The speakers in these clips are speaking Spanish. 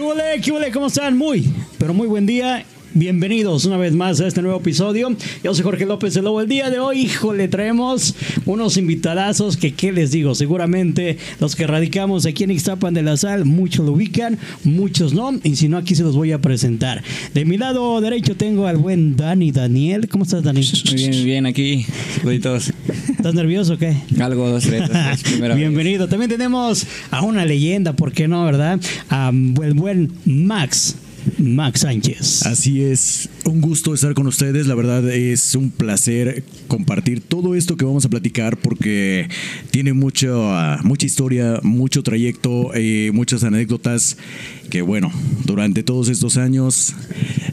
¿Qué huele, qué huele? ¿Cómo están? Muy, pero muy buen día. Bienvenidos una vez más a este nuevo episodio. Yo soy Jorge López de Lobo. El día de hoy, híjole, traemos unos invitadazos que, ¿qué les digo? Seguramente los que radicamos aquí en Ixtapan de la Sal, muchos lo ubican, muchos no. Y si no, aquí se los voy a presentar. De mi lado derecho tengo al buen Dani Daniel. ¿Cómo estás, Dani? Muy bien, bien, aquí. Saluditos. ¿Estás nervioso o qué? Algo, dos, tres, dos, tres, primera vez. Bienvenido. También tenemos a una leyenda, ¿por qué no, verdad? A el buen Max. Max Sánchez. Así es, un gusto estar con ustedes, la verdad es un placer compartir todo esto que vamos a platicar porque tiene mucho, ah, mucha historia, mucho trayecto, eh, muchas anécdotas que bueno, durante todos estos años,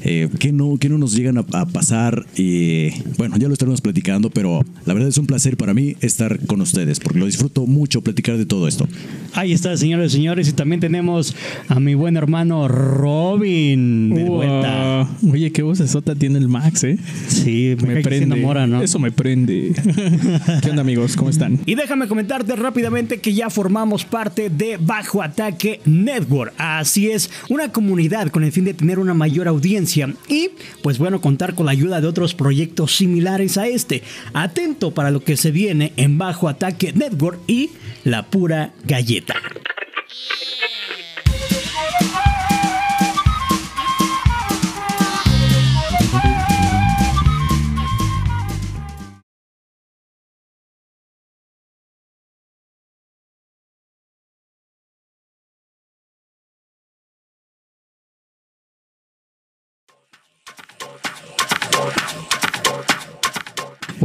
eh, que, no, que no nos llegan a, a pasar y bueno, ya lo estaremos platicando, pero la verdad es un placer para mí estar con ustedes porque lo disfruto mucho platicar de todo esto. Ahí está, señores y señores. Y también tenemos a mi buen hermano Robin. De vuelta. Oye, qué vocesota tiene el Max, ¿eh? Sí, me, prende. enamora, ¿no? Eso me prende. ¿Qué onda, amigos? ¿Cómo están? Y déjame comentarte rápidamente que ya formamos parte de Bajo Ataque Network. Así es, una comunidad con el fin de tener una mayor audiencia y, pues bueno, contar con la ayuda de otros proyectos similares a este. Atento para lo que se viene en Bajo Ataque Network y La Pura Galleta.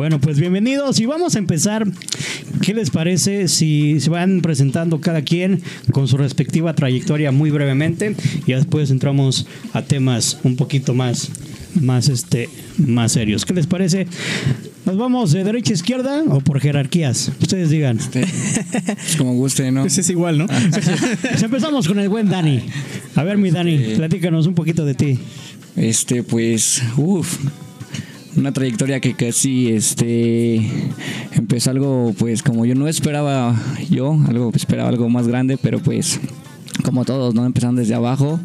Bueno, pues bienvenidos y vamos a empezar. ¿Qué les parece si se van presentando cada quien con su respectiva trayectoria muy brevemente y después entramos a temas un poquito más, más, este, más serios? ¿Qué les parece? ¿Nos vamos de derecha a izquierda o por jerarquías? Ustedes digan. Este, pues como guste, ¿no? Pues es igual, ¿no? Pues empezamos con el buen Dani. A ver, mi Dani, platícanos un poquito de ti. Este, pues, uff. Una trayectoria que casi, este, empezó algo, pues, como yo no esperaba yo, algo, esperaba algo más grande, pero pues, como todos, ¿no? Empezando desde abajo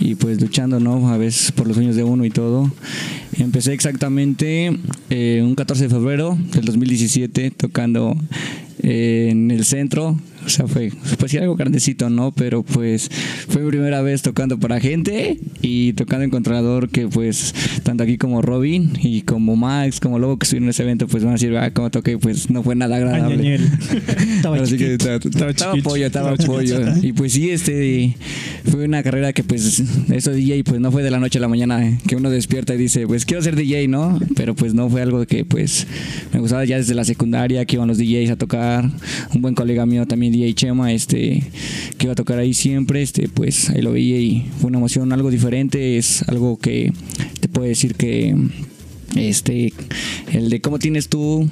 y pues luchando, ¿no? A veces por los sueños de uno y todo. Empecé exactamente eh, un 14 de febrero del 2017 tocando eh, en el centro. O sea, fue pues sí algo grandecito, ¿no? Pero pues fue mi primera vez tocando para gente y tocando en Controlador que pues tanto aquí como Robin y como Max, como Lobo que estuvieron en ese evento pues van a decir, ah, como toqué, pues no fue nada agradable. Estaba Así que estaba, estaba, estaba pollo, estaba estaba pollo. Y pues sí, este fue una carrera que pues eso DJ pues no fue de la noche a la mañana eh, que uno despierta y dice, pues quiero ser DJ, ¿no? Pero pues no fue algo que pues me gustaba ya desde la secundaria que iban los DJs a tocar. Un buen colega mío también DJ Chema, este que iba a tocar ahí siempre, este pues ahí lo veía y fue una emoción algo diferente, es algo que te puedo decir que este el de cómo tienes tú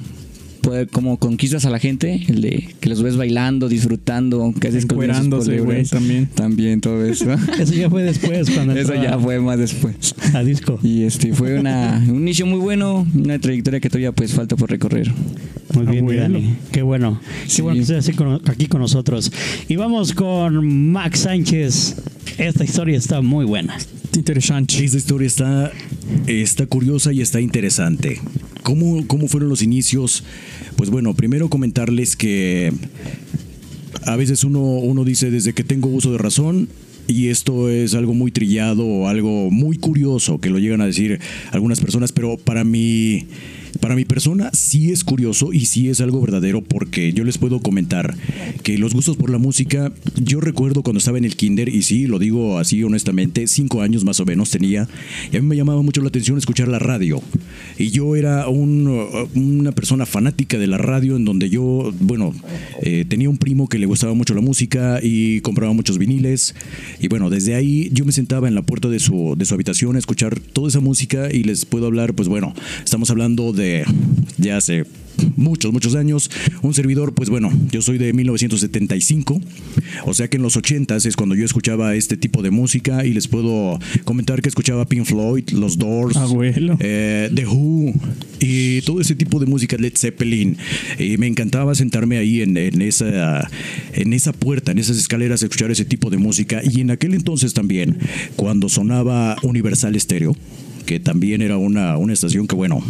puede, como conquistas a la gente, el de que los ves bailando, disfrutando, que haces güey, también. También todo eso. Eso ya fue después, cuando eso ya a- fue más después. a disco. Y este fue una, un inicio muy bueno, una trayectoria que todavía pues falta por recorrer. Muy bien, Abuelo. Dani. Qué bueno. Qué Sí. bueno que estés aquí con nosotros. Y vamos con Max Sánchez. Esta historia está muy buena. Interesante. Esta historia está, está curiosa y está interesante. ¿Cómo, ¿Cómo fueron los inicios? Pues bueno, primero comentarles que a veces uno, uno dice desde que tengo uso de razón y esto es algo muy trillado algo muy curioso que lo llegan a decir algunas personas, pero para mí... Para mi persona sí es curioso y sí es algo verdadero porque yo les puedo comentar que los gustos por la música, yo recuerdo cuando estaba en el kinder y sí, lo digo así honestamente, cinco años más o menos tenía y a mí me llamaba mucho la atención escuchar la radio y yo era un, una persona fanática de la radio en donde yo, bueno, eh, tenía un primo que le gustaba mucho la música y compraba muchos viniles. Y bueno, desde ahí yo me sentaba en la puerta de su, de su habitación a escuchar toda esa música y les puedo hablar, pues bueno, estamos hablando de ya hace muchos, muchos años. Un servidor, pues bueno, yo soy de 1975, o sea que en los 80 es cuando yo escuchaba este tipo de música y les puedo comentar que escuchaba Pink Floyd, Los Doors, Abuelo. eh, The Who y todo ese tipo de música, Led Zeppelin. Y me encantaba sentarme ahí en, en esa, en esa puerta, en esas escaleras, a escuchar ese tipo de música. Y en aquel entonces también, cuando sonaba Universal Stereo, que también era una, una estación que, bueno,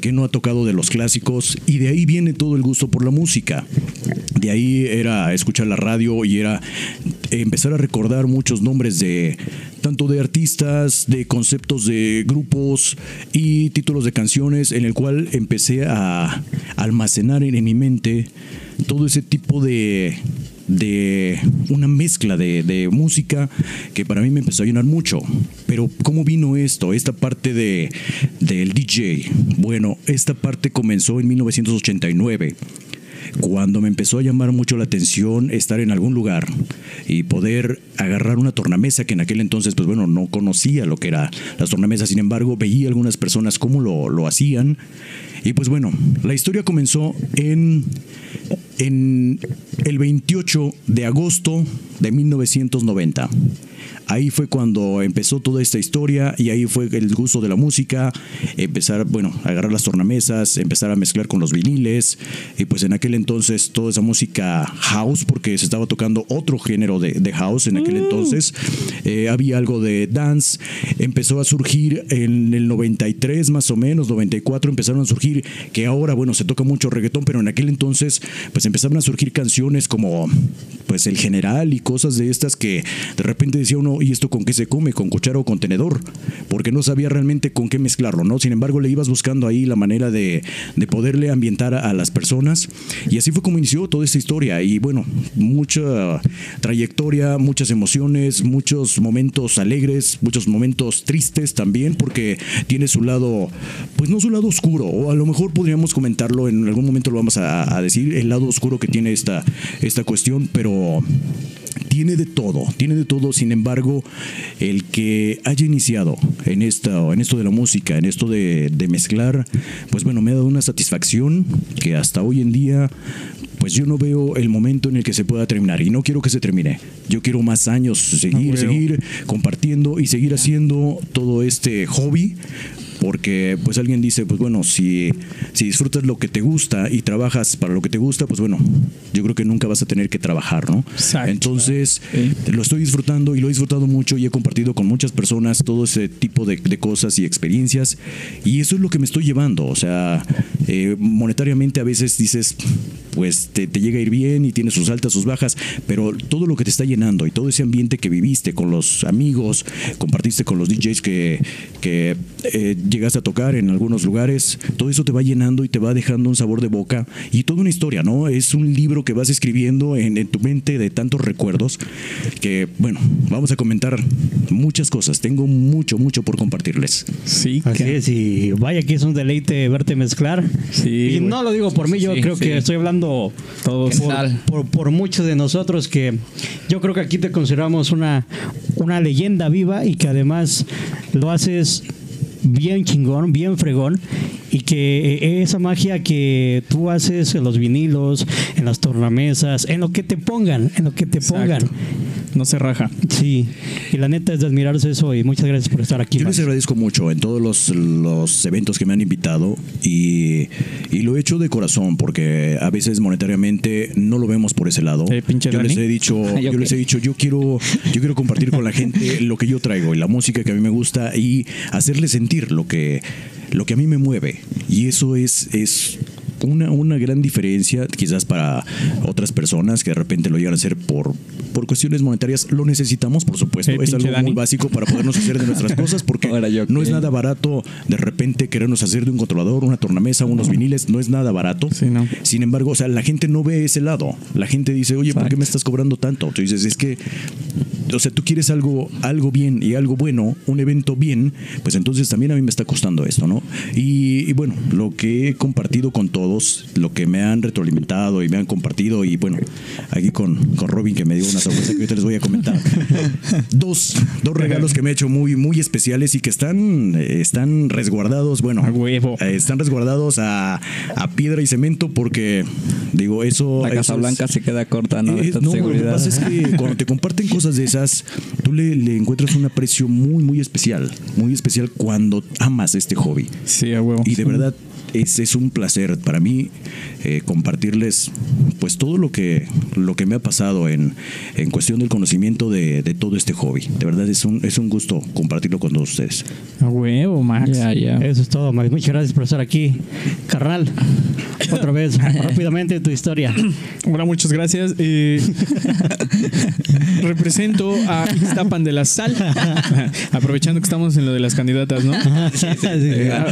que no ha tocado de los clásicos, y de ahí viene todo el gusto por la música. De ahí era escuchar la radio y era empezar a recordar muchos nombres de tanto de artistas, de conceptos de grupos y títulos de canciones, en el cual empecé a almacenar en, en mi mente todo ese tipo de de una mezcla de, de música que para mí me empezó a llenar mucho. Pero ¿cómo vino esto? Esta parte de, del DJ. Bueno, esta parte comenzó en 1989 cuando me empezó a llamar mucho la atención estar en algún lugar y poder agarrar una tornamesa que en aquel entonces, pues bueno, no conocía lo que era las tornamesas, sin embargo, veía algunas personas cómo lo, lo hacían. Y pues bueno, la historia comenzó en, en el 28 de agosto de 1990. Ahí fue cuando empezó toda esta historia y ahí fue el gusto de la música, empezar, bueno, a agarrar las tornamesas, empezar a mezclar con los viniles. Y pues en aquel entonces toda esa música house, porque se estaba tocando otro género de, de house en aquel entonces, eh, había algo de dance, empezó a surgir en el 93 más o menos, 94 empezaron a surgir, que ahora, bueno, se toca mucho reggaetón, pero en aquel entonces pues empezaron a surgir canciones como pues el general y cosas de estas que de repente decía uno, ¿y esto con qué se come? ¿Con cuchara o con tenedor? Porque no sabía realmente con qué mezclarlo, ¿no? Sin embargo, le ibas buscando ahí la manera de, de poderle ambientar a, las personas. Y así fue como inició toda esta historia. Y bueno, mucha trayectoria, muchas emociones, muchos momentos alegres, muchos momentos tristes también, porque tiene su lado, pues no su lado oscuro, o a lo mejor podríamos comentarlo, en algún momento lo vamos a, a decir, el lado oscuro que tiene esta, esta cuestión, pero tiene de todo, tiene de todo. Sin embargo, el que haya iniciado en esto, en esto de la música, en esto de, de, mezclar, pues bueno, me ha dado una satisfacción que hasta hoy en día, pues yo no veo el momento en el que se pueda terminar y no quiero que se termine. Yo quiero más años seguir, Ah, seguir compartiendo y seguir haciendo todo este hobby porque pues alguien dice, pues bueno, si, si disfrutas lo que te gusta y trabajas para lo que te gusta, pues bueno, yo creo que nunca vas a tener que trabajar, ¿no? Exacto. Entonces, lo estoy disfrutando y lo he disfrutado mucho y he compartido con muchas personas todo ese tipo de, de cosas y experiencias y eso es lo que me estoy llevando, o sea, eh, monetariamente a veces dices, pues te, te, llega a ir bien y tienes sus altas, sus bajas, pero todo lo que te está llenando y todo ese ambiente que viviste con los amigos, compartiste con los DJs que, que eh, llegaste a tocar en algunos lugares, todo eso te va llenando y te va dejando un sabor de boca y toda una historia, ¿no? Es un libro que vas escribiendo en, en tu mente de tantos recuerdos que, bueno, vamos a comentar muchas cosas. Tengo mucho, mucho por compartirles. Sí, Así es, y vaya que es un deleite verte mezclar. Sí, y no lo digo por mí, yo Sí, creo sí. que estoy hablando Todos. por, por muchos de nosotros que yo creo que aquí te consideramos una, una leyenda viva y que además lo haces bien chingón, bien fregón y que eh, esa magia que tú haces en los vinilos, en las tornamesas, en lo que te pongan, en lo que te pongan. No se raja. Sí, y la neta es de admirarse eso y muchas gracias por estar aquí. Yo les agradezco mucho en todos los, los eventos que me han invitado y, y lo he hecho de corazón porque a veces monetariamente no lo vemos por ese lado. Eh, yo les he dicho, yo les he dicho, yo quiero, yo quiero compartir con la gente lo que yo traigo y la música que a mí me gusta y hacerles sentir lo que, lo que a mí me mueve. Y eso es, es una, una gran diferencia, quizás para otras personas que de repente lo llegan a hacer por, por cuestiones monetarias. Lo necesitamos, por supuesto. Eh, es algo muy básico para podernos hacer de nuestras cosas porque Ahora yo no es nada barato de repente querernos hacer de un controlador, una tornamesa, unos viniles. No es nada barato. Sí, no. Sin embargo, o sea, la gente no ve ese lado. La gente dice, oye, ¿por qué me estás cobrando tanto? Tú dices, es que o sea, tú quieres algo, algo bien y algo bueno, un evento bien, pues entonces también a mí me está costando esto, ¿no? Y, y bueno, lo que he compartido con todos, lo que me han retroalimentado y me han compartido, y bueno, aquí con, con Robin que me dio una que ahorita les voy a comentar. dos, dos regalos que me ha hecho muy, muy especiales y que están, eh, están resguardados, bueno, A huevo. eh, están resguardados a, a piedra y cemento porque, digo, eso... La eso Casa es- Blanca se queda corta, ¿no? De eh, no, lo que pasa es que cuando te comparten cosas de esas, tú le, le encuentras un aprecio muy, muy especial. Muy especial cuando amas este hobby. Sí, a huevo. Y de verdad es, es un placer para mí eh, compartirles pues todo lo que, lo que me ha pasado en, en cuestión del conocimiento de, de todo este hobby. De verdad es un, es un gusto compartirlo con todos ustedes. A huevo, Max. Eso es todo, Max. Muchas gracias por estar aquí. Carnal, otra vez, rápidamente tu historia. Hola, muchas gracias. Eh, represento a Ixtapan de la Sal. Aprovechando que estamos en lo de las candidatas, ¿no? Eh, ah,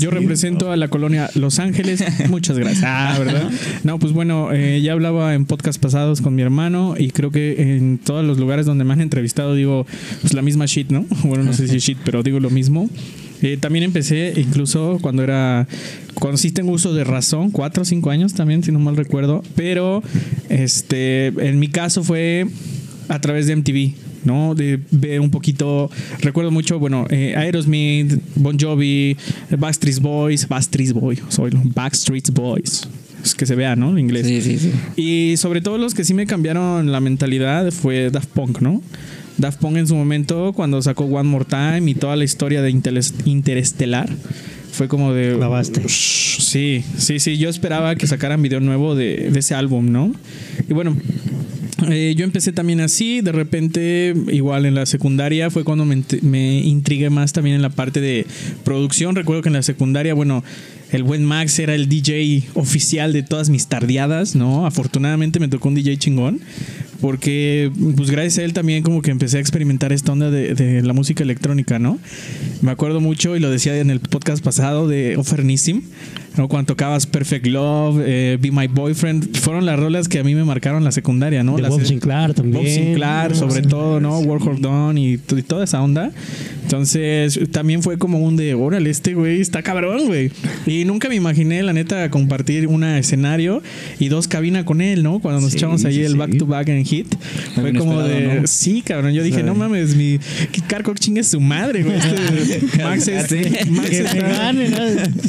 yo represento a la colonia Los Ángeles. Muchas gracias. Ah, ¿verdad? No, pues bueno, eh, ya hablaba en podcast pasados con mi hermano y creo que en todos los lugares donde me han entrevistado digo pues la misma shit, ¿no? Bueno, no sé si shit, pero digo lo mismo. Eh, también empecé incluso cuando era sí tengo uso de razón, cuatro o cinco años también, si no mal recuerdo. Pero este en mi caso fue a través de MTV. ¿No? De ver un poquito, recuerdo mucho, bueno, eh, Aerosmith, Bon Jovi, Backstreet Boys, Backstreet Boys, soy Backstreet Boys, es que se vea, ¿no? En inglés. Sí, sí, sí. Y sobre todo los que sí me cambiaron la mentalidad fue Daft Punk, ¿no? Daft Punk en su momento, cuando sacó One More Time y toda la historia de Interes- Interestelar, fue como de... Clavaste. Sí, sí, sí. Yo esperaba que sacaran video nuevo de, de ese álbum, ¿no? Y bueno, eh, yo empecé también así, de repente, igual en la secundaria fue cuando me, me intrigué más también en la parte de producción. Recuerdo que en la secundaria, bueno, el buen Max era el DJ oficial de todas mis tardeadas, ¿no? Afortunadamente me tocó un DJ chingón, porque pues gracias a él también como que empecé a experimentar esta onda de, de la música electrónica, ¿no? Me acuerdo mucho, y lo decía en el podcast pasado de Ofernissim, ¿no? Cuando tocabas Perfect Love, eh, Be My Boyfriend, fueron las rolas que a mí me marcaron la secundaria, ¿no? De Las- Bob Sinclair también. Bob Sinclair, sobre todo, ¿no? Warhol Dawn y, t- y toda esa onda. Entonces, también fue como un de, órale, este güey está cabrón, güey. Y nunca me imaginé, la neta, compartir un escenario y dos cabinas con él, ¿no? Cuando nos Sí, echamos ahí sí, el back to back en hit. Fue como de, sí, cabrón. Yo dije, no mames, mi Carcock chingue su madre, güey. Este, Max, es- Max está-.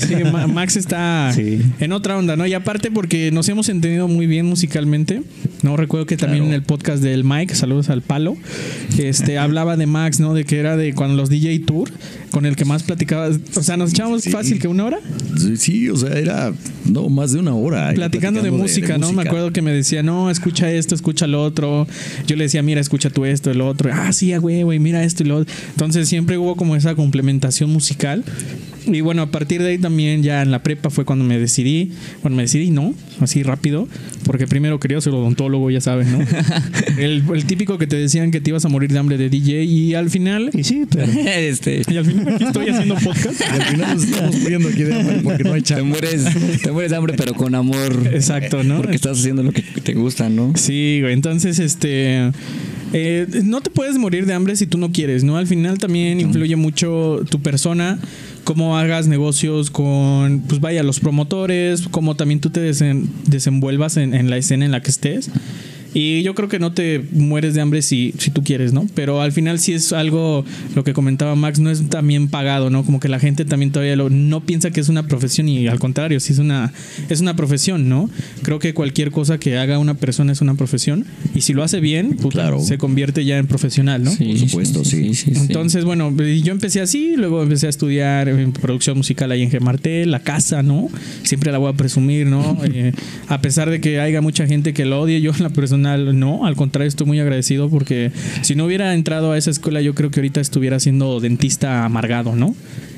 Sí, Ma- Max está Sí. en otra onda, ¿no? Y aparte porque nos hemos entendido muy bien musicalmente. No recuerdo que también en el podcast del Mike, saludos al palo, este hablaba de Max, ¿no? De que era de cuando los DJ Tour, con el que más platicaba. O sea, nos echábamos Sí. fácil que una hora Sí, Sí, o sea, era no más de una hora. ahí platicando de música, ¿no? Me acuerdo que me decía, no, escucha esto, escucha lo otro. Yo le decía, mira, escucha tú esto, el otro. Ah, sí, güey, güey, mira esto y lo otro. Entonces siempre hubo como esa complementación musical. Y bueno, a partir de ahí también ya en la prepa fue cuando me decidí, bueno, me decidí no, así rápido, porque primero quería ser odontólogo, ya sabes, ¿no? el, el típico que te decían que te ibas a morir de hambre de DJ y al final, Y sí, pero este, y al final aquí estoy haciendo podcast. Y al final nos estamos muriendo aquí de hambre porque no hay te chamba. mueres, te mueres de hambre, pero con amor. Exacto, ¿no? Porque estás haciendo lo que te gusta, ¿no? Sí, güey. Entonces, este. eh, no te puedes morir de hambre si tú no quieres, ¿no? Al final también influye mucho tu persona, cómo hagas negocios con, pues vaya, los promotores, cómo también tú te desen- desenvuelvas en, en la escena en la que estés. Y yo creo que no te mueres de hambre si, si tú quieres, ¿no? Pero al final sí es algo, lo que comentaba Max, no es también pagado, ¿no? Como que la gente también todavía lo- no piensa que es una profesión y al contrario, sí es una, es una profesión, ¿no? Creo que cualquier cosa que haga una persona es una profesión y si lo hace bien, puta, Claro. se convierte ya en profesional, ¿no? Sí, Por supuesto, sí. Entonces, bueno, yo empecé así, luego empecé a estudiar en producción musical ahí en Gemartel, la casa, ¿no? Siempre la voy a presumir, ¿no? Eh, a pesar de que haya mucha gente que lo odie, yo la personal no, al contrario, estoy muy agradecido porque si no hubiera entrado a esa escuela, yo creo que ahorita estuviera siendo dentista amargado, ¿no?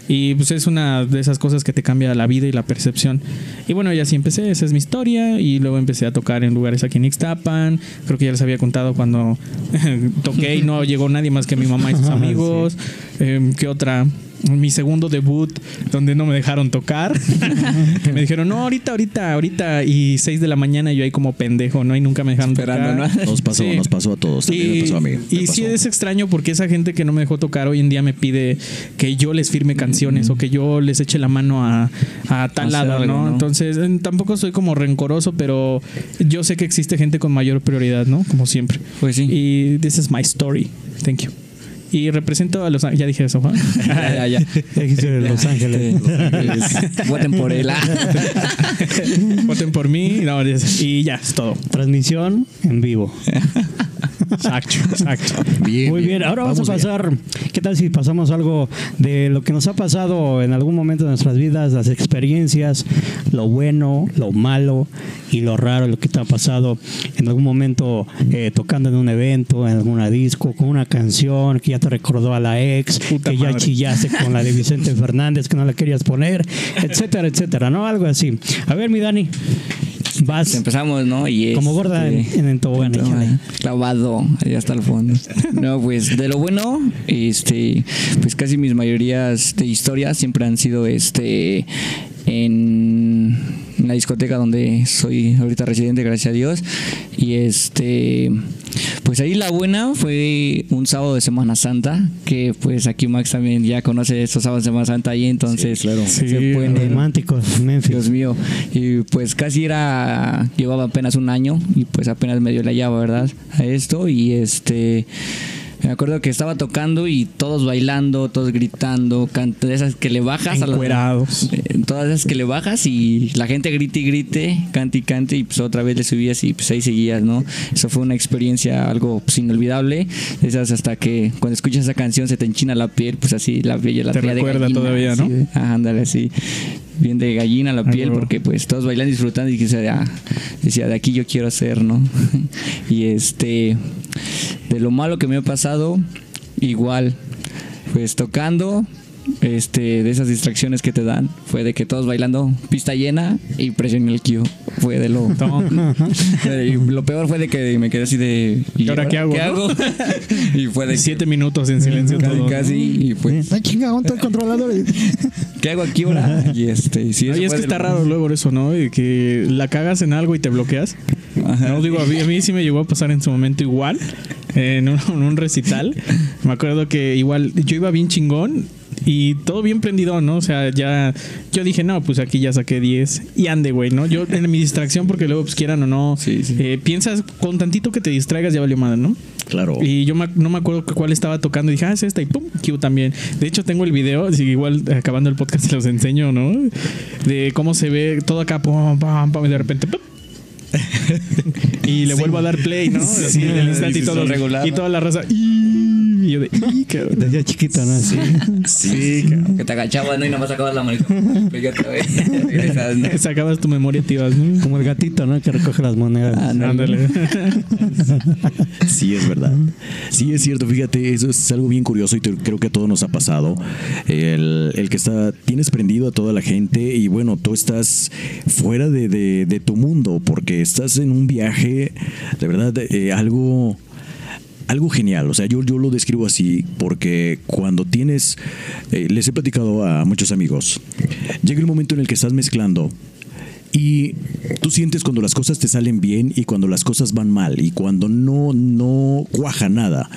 Y pues es una de esas cosas que te cambia la vida y la percepción. Y bueno, y así empecé, esa es mi historia. Y luego empecé a tocar en lugares aquí en Ixtapan. Creo que ya les había contado cuando toqué y no llegó nadie más que mi mamá y sus amigos. Eh, ¿Qué otra? Mi segundo debut donde no me dejaron tocar. me dijeron, no, ahorita, ahorita, ahorita. Y 6 de la mañana yo ahí como pendejo, ¿no? Y nunca me dejaron Esperando, tocar. ¿no? Nos pasó, Sí. nos pasó a todos. También me pasó a mí. me Y sí es extraño porque esa gente que no me dejó tocar hoy en día me pide que yo les firme canciones o que yo les eche la mano a, a tal lado, ¿no? ¿no? Entonces, tampoco soy como rencoroso, pero yo sé que existe gente con mayor prioridad, ¿no? Como siempre. Pues sí. Y this is my story. Thank you. Y represento a los Ángeles. Ya dije eso, Juan. ya, ya, ya. Dijiste de Los Ángeles. Voten por él. Voten por mí. No, y ya, es todo. Transmisión en vivo. Exacto, exacto. Bien, Muy bien, ahora vamos, a bien. pasar, ¿qué tal si pasamos algo de lo que nos ha pasado en algún momento de nuestras vidas, las experiencias, lo bueno, lo malo y lo raro, lo que te ha pasado en algún momento eh, tocando en un evento, en alguna disco, con una canción que ya te recordó a la ex, Puta que ya chillaste con la de Vicente Fernández, que no la querías poner, etcétera, etcétera, ¿no? Algo así. A ver, mi Dani, vas Empezamos, ¿no? Y como gorda en, este, en el tobogán, échale. clavado allá hasta el fondo. No, pues de lo bueno, este, pues casi mis mayorías de historias siempre han sido este en la discoteca donde soy ahorita residente, gracias a Dios. Y este, pues ahí la buena fue un sábado de Semana Santa, que pues aquí Max también ya conoce estos sábados de Semana Santa ahí, entonces claro. Sí, se pueden Románticos, Memphis. Dios mío. Y pues casi era, llevaba apenas un año y pues apenas medio la llave, ¿verdad? A esto y este... Me acuerdo que estaba tocando y todos bailando, todos gritando, cant- de esas que le bajas a las- Encuerados. eh, todas esas que le bajas y la gente grite y grite, cante y cante y pues otra vez le subías y pues ahí seguías, ¿no? Eso fue una experiencia algo pues, inolvidable. Esas hasta que cuando escuchas esa canción se te enchina la piel, pues así la piel la Te traía de recuerda gallina, todavía, así ¿no? de- Ajá, ándale así. Bien de gallina la piel porque pues todos bailan disfrutando y decía, ah, decía, de aquí yo quiero ser, ¿no? y este, de lo malo que me ha pasado, igual, pues tocando, este, de esas distracciones que te dan, fue de que todos bailando, pista llena y presioné el cue. Fue de lo... Y lo peor fue de que me quedé así de... ¿Y ahora qué hago, ¿Qué no? hago? y fue de... Siete minutos en silencio Casi, todo. casi, y pues, Ah, chinga, ¿dónde está el controlador? ¿qué hago aquí ahora? Y este, sí, es que está lo- raro luego eso, ¿no? De que la cagas en algo y te bloqueas. Ajá. No, digo, a mí, a mí sí me llegó a pasar en su momento igual, en un, en un recital. Me acuerdo que igual yo iba bien chingón y todo bien prendido, ¿no? O sea, ya yo dije, no, pues aquí ya saqué 10 y ande, güey, ¿no? Yo en mi distracción, porque luego, pues quieran o no, Sí, sí. eh, piensas con tantito que te distraigas, ya valió madre, ¿no? Claro. Y yo me- no me acuerdo cuál estaba tocando. Y dije, ah, es esta. Y pum, Q también. De hecho, tengo el video. igual acabando el podcast se los enseño, ¿no? De cómo se ve todo acá, pum, pum, pum, y de repente, pum. y le vuelvo a dar play, ¿no? Así en el instante y, todo, regular, y toda la raza. Y yo de, "Y, cabrón". Desde chiquito, ¿no? Sí. Sí, cabrón. Que te agachabas, ¿no? Y nomás sacabas la mano. y Pues ya otra vez. Regresas, ¿no? Sacabas tu memoria, te ibas, ¿no? Como el gatito, ¿no? Que recoge las monedas. Ah, no. Ándale. Sí, es verdad. Sí, es cierto. Fíjate, eso es algo bien curioso y te- creo que a todos nos ha pasado. El, el que está, tienes prendido a toda la gente y bueno, tú estás fuera de, de- de tu mundo porque estás en un viaje, de verdad, eh, algo algo genial, o sea, yo, yo lo describo así porque cuando tienes, eh, les he platicado a muchos amigos, llega el momento en el que estás mezclando y tú sientes cuando las cosas te salen bien y cuando las cosas van mal y cuando no, no cuaja nada.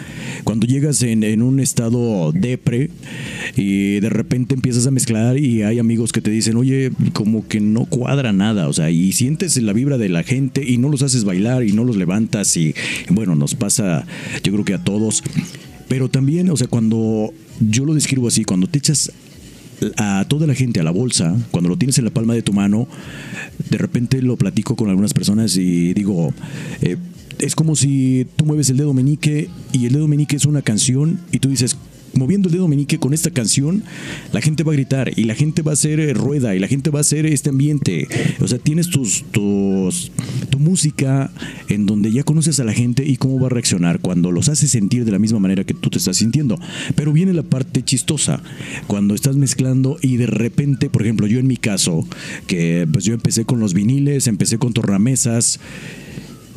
Cuando llegas en, en un estado depre y de repente empiezas a mezclar y hay amigos que te dicen, oye, como que no cuadra nada, o sea, y sientes la vibra de la gente y no los haces bailar y no los levantas y bueno, nos pasa yo creo que a todos. Pero también, o sea, cuando yo lo describo así, cuando te echas a toda la gente a la bolsa, cuando lo tienes en la palma de tu mano, de repente lo platico con algunas personas y digo, eh, es como si tú mueves el dedo meñique y el dedo meñique es una canción y tú dices, moviendo el dedo meñique con esta canción, la gente va a gritar y la gente va a hacer eh, rueda y la gente va a hacer este ambiente. O sea, tienes tus, tus, tu música en donde ya conoces a la gente y cómo va a reaccionar cuando los haces sentir de la misma manera que tú te estás sintiendo. Pero viene la parte chistosa, cuando estás mezclando y de repente, por ejemplo, yo en mi caso, que pues yo empecé con los viniles, empecé con tornamesas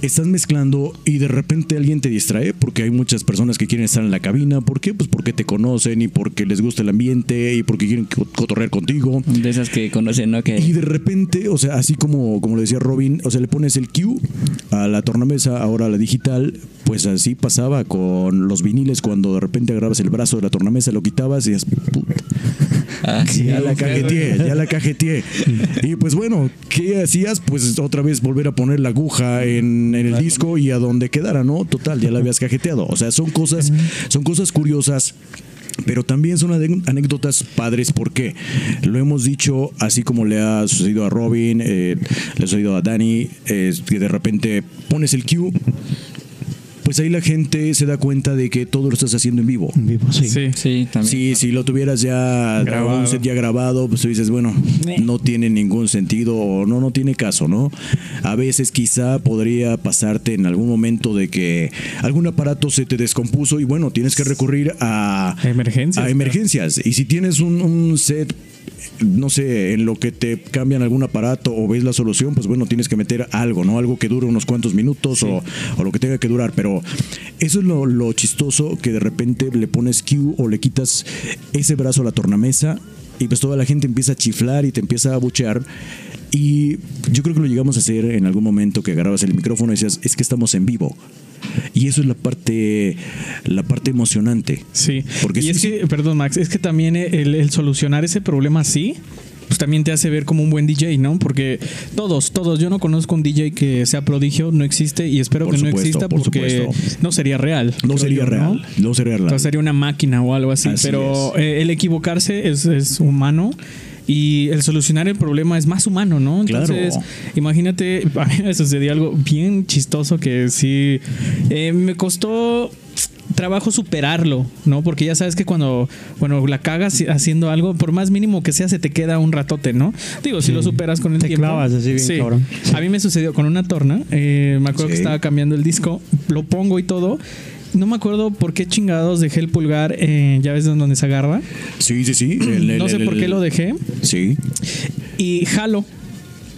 estás mezclando y de repente alguien te distrae porque hay muchas personas que quieren estar en la cabina. ¿Por qué? Pues porque te conocen y porque les gusta el ambiente y porque quieren co- cotorrear contigo. De esas que conocen, ¿no? Que Y de repente, o sea, así como, como lo decía Robin, o sea, le pones el cue a la tornamesa, ahora a la digital, pues así pasaba con los viniles cuando de repente agarrabas el brazo de la tornamesa, lo quitabas y dices, "Puta, Ah, sí, ya la cajeteé, ya la cajeteé. Y pues bueno, ¿qué hacías? Pues otra vez volver a poner la aguja en, en el disco y a donde quedara, ¿no? Total, ya la habías cajeteado. O sea, son cosas, son cosas curiosas. Pero también son anécdotas padres porque lo hemos dicho así como le ha sucedido a Robin, eh, le ha sucedido a Dani, eh, que de repente pones el cue, pues ahí la gente se da cuenta de que todo lo estás haciendo en vivo. En vivo, sí. Sí. Sí, también. Sí, si lo tuvieras ya Grabado. un set ya grabado, pues tú dices, bueno, no tiene ningún sentido o no, no tiene caso, ¿no? A veces quizá podría pasarte en algún momento de que algún aparato se te descompuso y bueno, tienes que recurrir a Emergencias, A emergencias. Y si tienes un, un set no sé, en lo que te cambian algún aparato o ves la solución, pues bueno, tienes que meter algo, ¿no? Algo que dure unos cuantos minutos o, o lo que tenga que durar. Pero eso es lo, lo chistoso que de repente le pones Q o le quitas ese brazo a la tornamesa y pues toda la gente empieza a chiflar y te empieza a buchear. Y yo creo que lo llegamos a hacer en algún momento que agarrabas el micrófono y decías, es que estamos en vivo. Y eso es la parte, la parte emocionante. Sí. Porque y es que, perdón, Max, es que también el, el solucionar ese problema así, pues también te hace ver como un buen DJ, ¿no? Porque todos, todos, yo no conozco un DJ que sea prodigio, no existe y espero Por que no exista por porque supuesto. no sería real. No sería yo, real. No, sería real. Entonces sería una máquina o algo así. Así pero eh, el equivocarse es, es humano. Y el solucionar el problema es más humano, ¿no? Entonces, Claro. imagínate, a mí me sucedió algo bien chistoso que sí eh, me costó trabajo superarlo, ¿no? Porque ya sabes que cuando, bueno, la cagas haciendo algo, por más mínimo que sea, se te queda un ratote, ¿no? Digo, si lo superas con el Te tiempo. clavas así bien, cabrón. A mí me sucedió con una torna. eh, me acuerdo que Sí. estaba cambiando el disco, lo pongo y todo. No me acuerdo por qué chingados dejé el pulgar, eh, ya ves donde se agarra. Sí, sí, sí. El- el- no sé el- por qué lo dejé. Sí, Y jalo.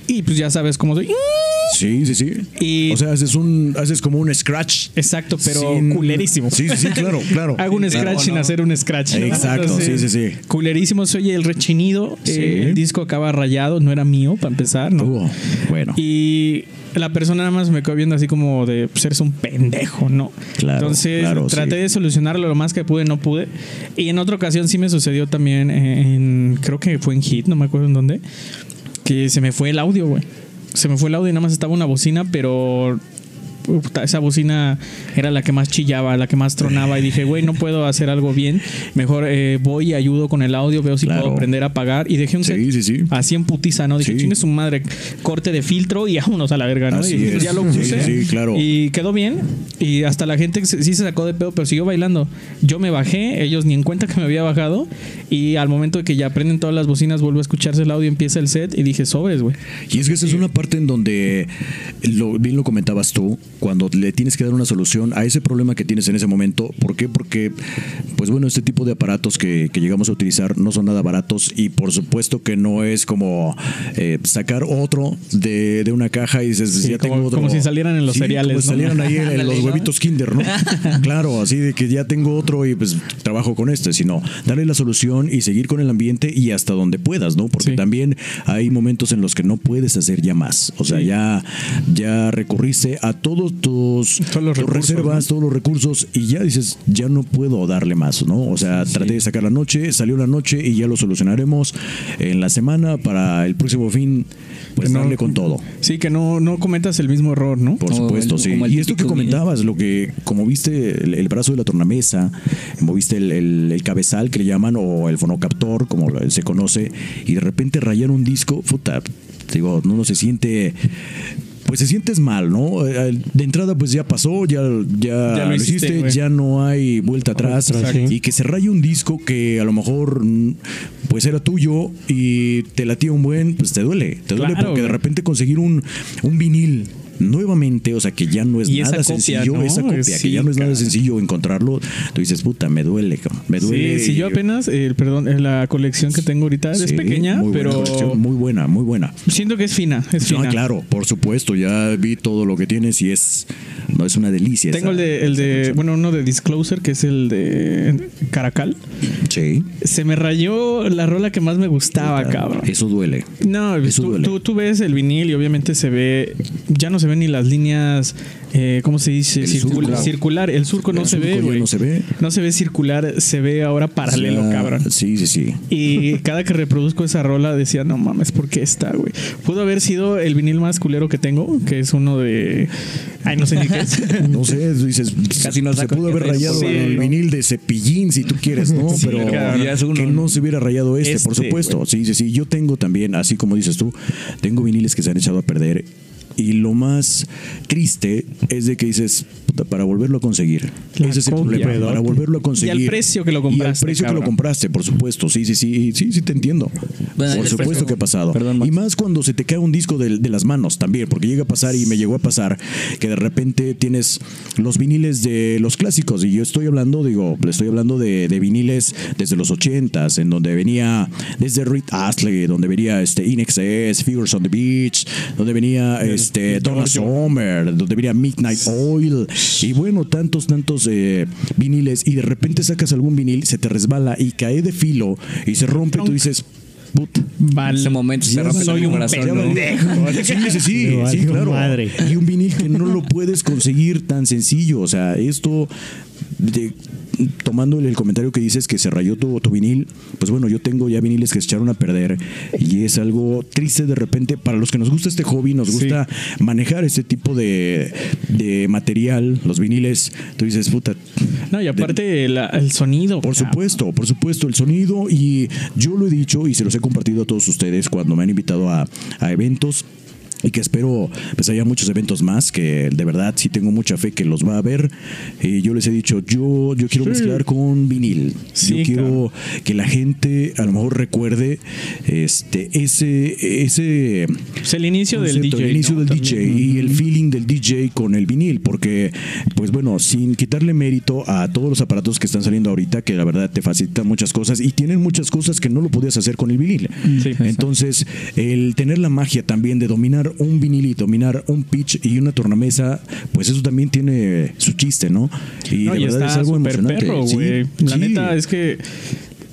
Y pues ya sabes cómo soy. sí, sí, sí. Y- o sea, haces un, haces como un scratch. Exacto, pero sin- culerísimo. Sí, sí, sí, claro, claro. Hago un scratch sin hacer un scratch. ¿no? Exacto, sí, sí, sí. Culerísimo, se oye el rechinido. Sí. eh, el disco acaba rayado, no era mío para empezar, ¿no? Uh, bueno. Y la persona nada más me quedó viendo así como de, pues eres un pendejo, ¿no? Claro, Entonces claro, traté sí. de solucionarlo lo más que pude, no pude. Y en otra ocasión sí me sucedió también en, creo que fue en Hit, no me acuerdo en dónde, que se me fue el audio, güey. Se me fue el audio y nada más estaba una bocina, pero esa bocina era la que más chillaba, la que más tronaba y dije, güey, no puedo hacer algo bien, mejor eh, voy y ayudo con el audio, veo si Claro. puedo aprender a apagar y dejé un set Sí, sí, sí. así en putiza, ¿no? Dije, chingue su madre, corte de filtro y vámonos a la verga, ¿no? Así y es. ya lo Sí, puse. sí, sí, claro. Y quedó bien. Y hasta la gente sí se sacó de pedo, pero siguió bailando. Yo me bajé, ellos ni en cuenta que me había bajado. Y al momento de que ya prenden todas las bocinas, vuelvo a escucharse el audio, empieza el set y dije, sobres, güey. Y es que esa es una parte en donde, lo, bien lo comentabas tú, cuando le tienes que dar una solución a ese problema que tienes en ese momento. ¿Por qué? Porque, pues bueno, este tipo de aparatos que, que llegamos a utilizar no son nada baratos y por supuesto que no es como eh, sacar otro de, de una caja y dices, Sí, ya como- tengo otro. como si salieran en los Sí, cereales, Como si ¿no? salieran ahí en, los huevitos Kinder, ¿no? claro, así de que ya tengo otro y pues trabajo con este, sino darle la solución y seguir con el ambiente y hasta donde puedas, ¿no? Porque Sí. también hay momentos en los que no puedes hacer ya más. O sea, ya, ya recurriste a todos tus, Todos los tus recursos, reservas, todos los recursos y ya dices, ya no puedo darle más, ¿no? O sea, traté de sacar la noche, salió la noche y ya lo solucionaremos en la semana para el próximo fin, pues No. darle con todo. Sí, que no, no cometas el mismo error, ¿no? Por supuesto, el- sí. Y esto que comentabas, lo que, como viste el, el brazo de la tornamesa, moviste el, el- el cabezal que le llaman, o el fonocaptor, como se conoce, y de repente rayar un disco, puta, digo, no, no se siente. Pues se sientes mal, ¿no? Eh, De entrada, pues ya pasó, ya, ya, Ya lo lo hiciste, ya no hay vuelta atrás. Y que se raye un disco que a lo mejor mm, pues era tuyo y te latía un buen, pues te duele. Te duele Claro, porque de repente conseguir un, un vinil nuevamente, o sea, que ya no es Y nada copia, sencillo, ¿no? esa copia, Sí, que ya no es nada sencillo encontrarlo, tú dices, puta, me duele, cabrón, me duele. Sí, sí, yo apenas, eh, perdón, la colección que tengo ahorita es pequeña, muy pero muy buena, muy buena. siento que es fina, es No, fina. claro, por supuesto, ya vi todo lo que tienes y es, no es una delicia. Tengo el de, el de, bueno, uno de Disclosure, que es el de Caracal. Sí. Se me rayó la rola que más me gustaba, Puta, cabrón. Eso duele. No, Eso tú, duele. tú- tú ves el vinil y obviamente se ve, ya no se ven ni las líneas, eh, ¿cómo se dice? El Circul- surco. circular. El surco no El se surco ve, güey. no se ve. No se ve circular, se ve ahora paralelo, O sea, cabrón. Sí, sí, sí. Y cada que reproduzco esa rola decía, no mames, ¿por qué está, güey? Pudo haber sido el vinil más culero que tengo, que es uno de... Ay, no sé ni qué es. No sé, dices, Casi no se pudo haber rayado sí, el ¿no? vinil de cepillín si tú quieres, ¿no? Sí, Pero que no se hubiera rayado este, por Este, supuesto. Sí, sí, sí. Yo tengo también, así como dices tú, tengo viniles que se han echado a perder. Y lo más triste es de que dices, puta, para volverlo a conseguir. La Ese es el problema, para volverlo a conseguir. Y al precio que lo Y compraste, al precio que lo compraste, por supuesto. Sí, sí, sí, sí, sí, te entiendo. Bueno, por es supuesto perfecto. que ha pasado. Perdón, y más cuando se te cae un disco de, de las manos también, porque llega a pasar y me llegó a pasar que de repente tienes los viniles de los clásicos. Y yo estoy hablando, digo, le estoy hablando de, de viniles desde los 80s, en donde venía desde Rick Astley, donde venía este INXS, Figures on the Beach, donde venía este Donna Summer, donde venía Midnight Oil. Y bueno, tantos, tantos eh, viniles. Y de repente sacas algún vinil, se te resbala y cae de filo y se rompe. Y tú dices, puta. Vale. En ese momento se Ya rompe soy un corazón. ¿no? Sí, sí, claro. madre. Y un vinil que no lo puedes conseguir tan sencillo. O sea, esto de- tomando el comentario que dices que se rayó tu, tu vinil, pues bueno, yo tengo ya viniles que se echaron a perder y es algo triste de repente para los que nos gusta este hobby, nos Sí. gusta manejar este tipo de, de material, los viniles, tú dices, puta, No, y aparte el sonido. por cabrón. supuesto, por supuesto, el sonido y yo lo he dicho y se los he compartido a todos ustedes cuando me han invitado a, a eventos. Y que espero pues haya muchos eventos más que de verdad sí tengo mucha fe que los va a haber. Y yo les he dicho, yo, yo quiero Sí. mezclar con vinil. Sí, yo quiero que la gente a lo mejor recuerde este ese ese Es el inicio del DJ. el inicio ¿no? del También. DJ y el feeling del DJ con el vinil, porque, pues bueno, sin quitarle mérito a todos los aparatos que están saliendo ahorita, que la verdad te facilitan muchas cosas y tienen muchas cosas que no lo podías hacer con el vinil. Sí. Entonces, el tener la magia también de dominar un vinil y dominar un pitch y una tornamesa, pues eso también tiene su chiste, ¿no? Y No, de y verdad está es algo emocionante. perro, Sí. La sí. neta es que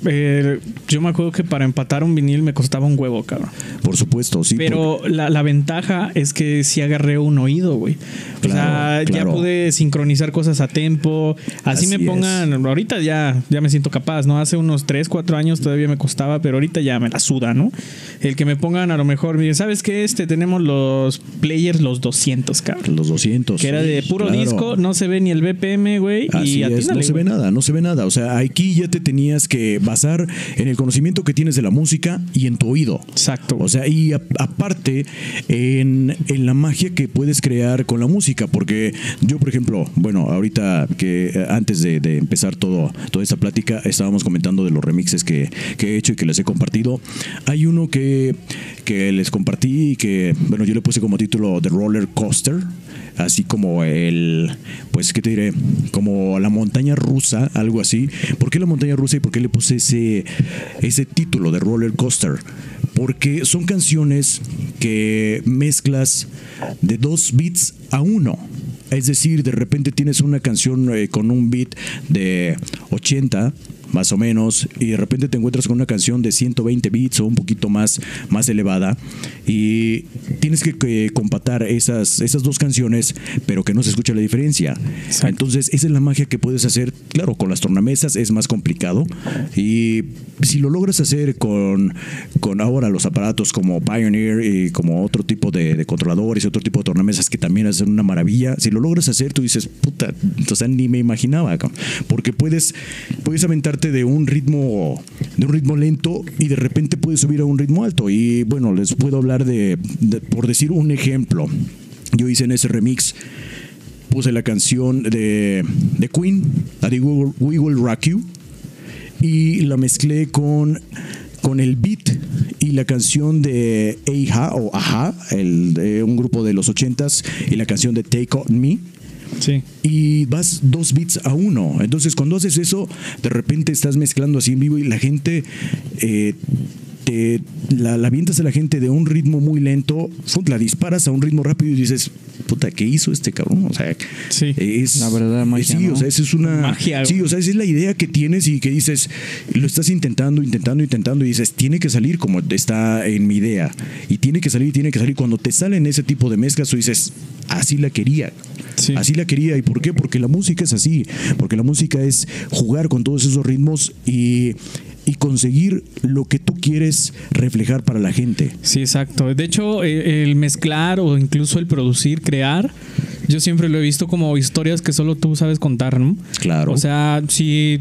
eh, yo me acuerdo que para empatar un vinil me costaba un huevo, cabrón. Por supuesto, sí. Pero la, la ventaja es que sí agarré un oído, güey. o sea, Claro, ya pude sincronizar cosas a tiempo. Así, Así me pongan, ahorita ya, ya me siento capaz, ¿no? Hace unos 3, 4 años todavía me costaba, pero ahorita ya me la suda, ¿no? El que me pongan a lo mejor, mire, ¿sabes qué? Este, tenemos los players, los 200, cabrón. los 200. Que era de puro claro. disco, no se ve ni el BPM, güey. Así y es, no se ve nada, no se ve nada. O sea, aquí ya te tenías que basar en el conocimiento que tienes de la música y en tu oído. Exacto. O sea, y a- aparte en, en la magia que puedes crear con la música, porque yo, por ejemplo, bueno, ahorita que eh, antes de, de empezar todo, toda esta plática, estábamos comentando de los remixes que, que he hecho y que les he compartido. Hay uno que, que les compartí y que, bueno, yo le puse como título The Roller Coaster así como el, pues, ¿qué te diré? Como la montaña rusa, algo así. ¿Por qué la montaña rusa y por qué le puse ese, ese título de roller coaster? Porque son canciones que mezclas de dos beats a uno. Es decir, de repente tienes una canción eh, con un beat de 80 más o menos, y de repente te encuentras con una canción de 120 bits o un poquito más, más elevada, y tienes que, que compatar esas, esas dos canciones, pero que no se escucha la diferencia. Entonces, esa es la magia que puedes hacer, claro, con las tornamesas es más complicado, y si lo logras hacer con, con ahora los aparatos como Pioneer y como otro tipo de, de controladores y otro tipo de tornamesas que también hacen una maravilla, si lo logras hacer, tú dices, puta, o sea, ni me imaginaba, porque puedes, puedes aventarte de un ritmo de un ritmo lento y de repente puedes subir a un ritmo alto y bueno les puedo hablar de, por decir un ejemplo yo hice en ese remix puse la canción de, de Queen We Will Rock You y la mezclé con con el beat y la canción de Eija o Aja, el, de un grupo de los ochentas, y la canción de Take On Me. Sí. Y vas dos beats a uno. Entonces, cuando haces eso, de repente estás mezclando así en vivo y la gente eh, te la, la avientas a la gente de un ritmo muy lento, la disparas a un ritmo rápido y dices, puta, ¿qué hizo este cabrón? O sea, Sí. es La verdad, magia, Sí, ¿no? o sea, esa es una Magia, Sí, o sea, esa es la idea que tienes y que dices, lo estás intentando, intentando, intentando y dices, tiene que salir como está en mi idea y tiene que salir, tiene que salir. Cuando te salen ese tipo de mezclas, tú dices, así la quería. Sí. Así la quería. ¿Y por qué? Porque la música es así. Porque la música es jugar con todos esos ritmos y, y conseguir lo que tú quieres reflejar para la gente. Sí, exacto. De hecho, eh, el mezclar o incluso el producir, crear, yo siempre lo he visto como historias que solo tú sabes contar, ¿no? Claro. O sea, si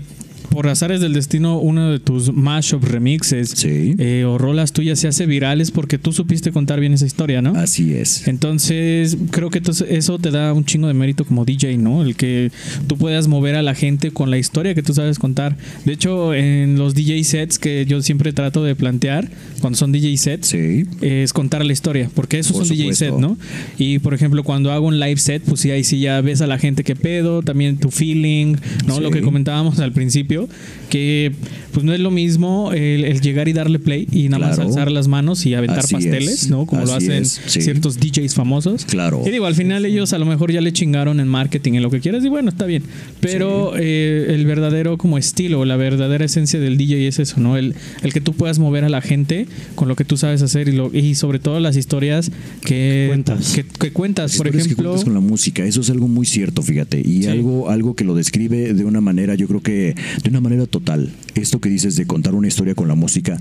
por azares del destino uno de tus mashup remixes Sí. eh, o rolas tuyas se hace viral es porque tú supiste contar bien esa historia, ¿no? Así es. Entonces, creo que eso te da un chingo de mérito como DJ, ¿no? El que tú puedas mover a la gente con la historia que tú sabes contar. De hecho, en los DJ sets que yo siempre trato de plantear, cuando son DJ sets, Sí. es contar la historia, porque eso Por es un DJ set. ¿no? Y por ejemplo, cuando hago un live set, pues sí, ahí sí ya ves a la gente qué pedo, también tu feeling, ¿no? Sí. Lo que comentábamos al principio, que pues no es lo mismo el, el llegar y darle play y nada más Claro. alzar las manos y aventar Así pasteles, es. ¿no? Como lo Así hacen es, sí. ciertos DJs famosos. Claro. Y digo, al final ellos a lo mejor ya le chingaron en marketing, en lo que quieras, y bueno, está bien. Pero eh, el verdadero como estilo, la verdadera esencia del DJ es eso, ¿no? El, el que tú puedas mover a la gente con lo que tú sabes hacer y, lo, y sobre todo las historias que Cuentas. Que, que cuentas. Las Por historias que ejemplo, cuentas con la música, eso es algo muy cierto, fíjate, y Sí. algo, algo que lo describe de una manera, yo creo que de una manera total. Esto que dices de contar una historia con la música,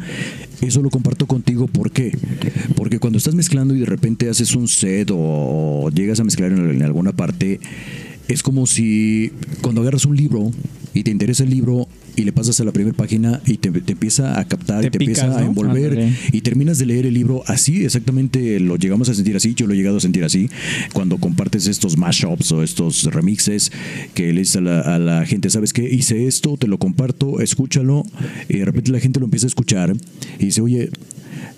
eso lo comparto contigo, ¿por qué? Porque cuando estás mezclando y de repente haces un set o, llegas a mezclar en, en alguna parte, es como si cuando agarras un libro y te interesa el libro y le pasas a la primera página y te, te empieza a captar Te y te picas, empieza a envolver y terminas de leer el libro así, exactamente lo llegamos a sentir así, yo lo he llegado a sentir así, cuando compartes estos mashups o estos remixes que le dices a la, a la gente, ¿sabes qué? Hice esto, te lo comparto, escúchalo, y de repente la gente lo empieza a escuchar y dice, oye,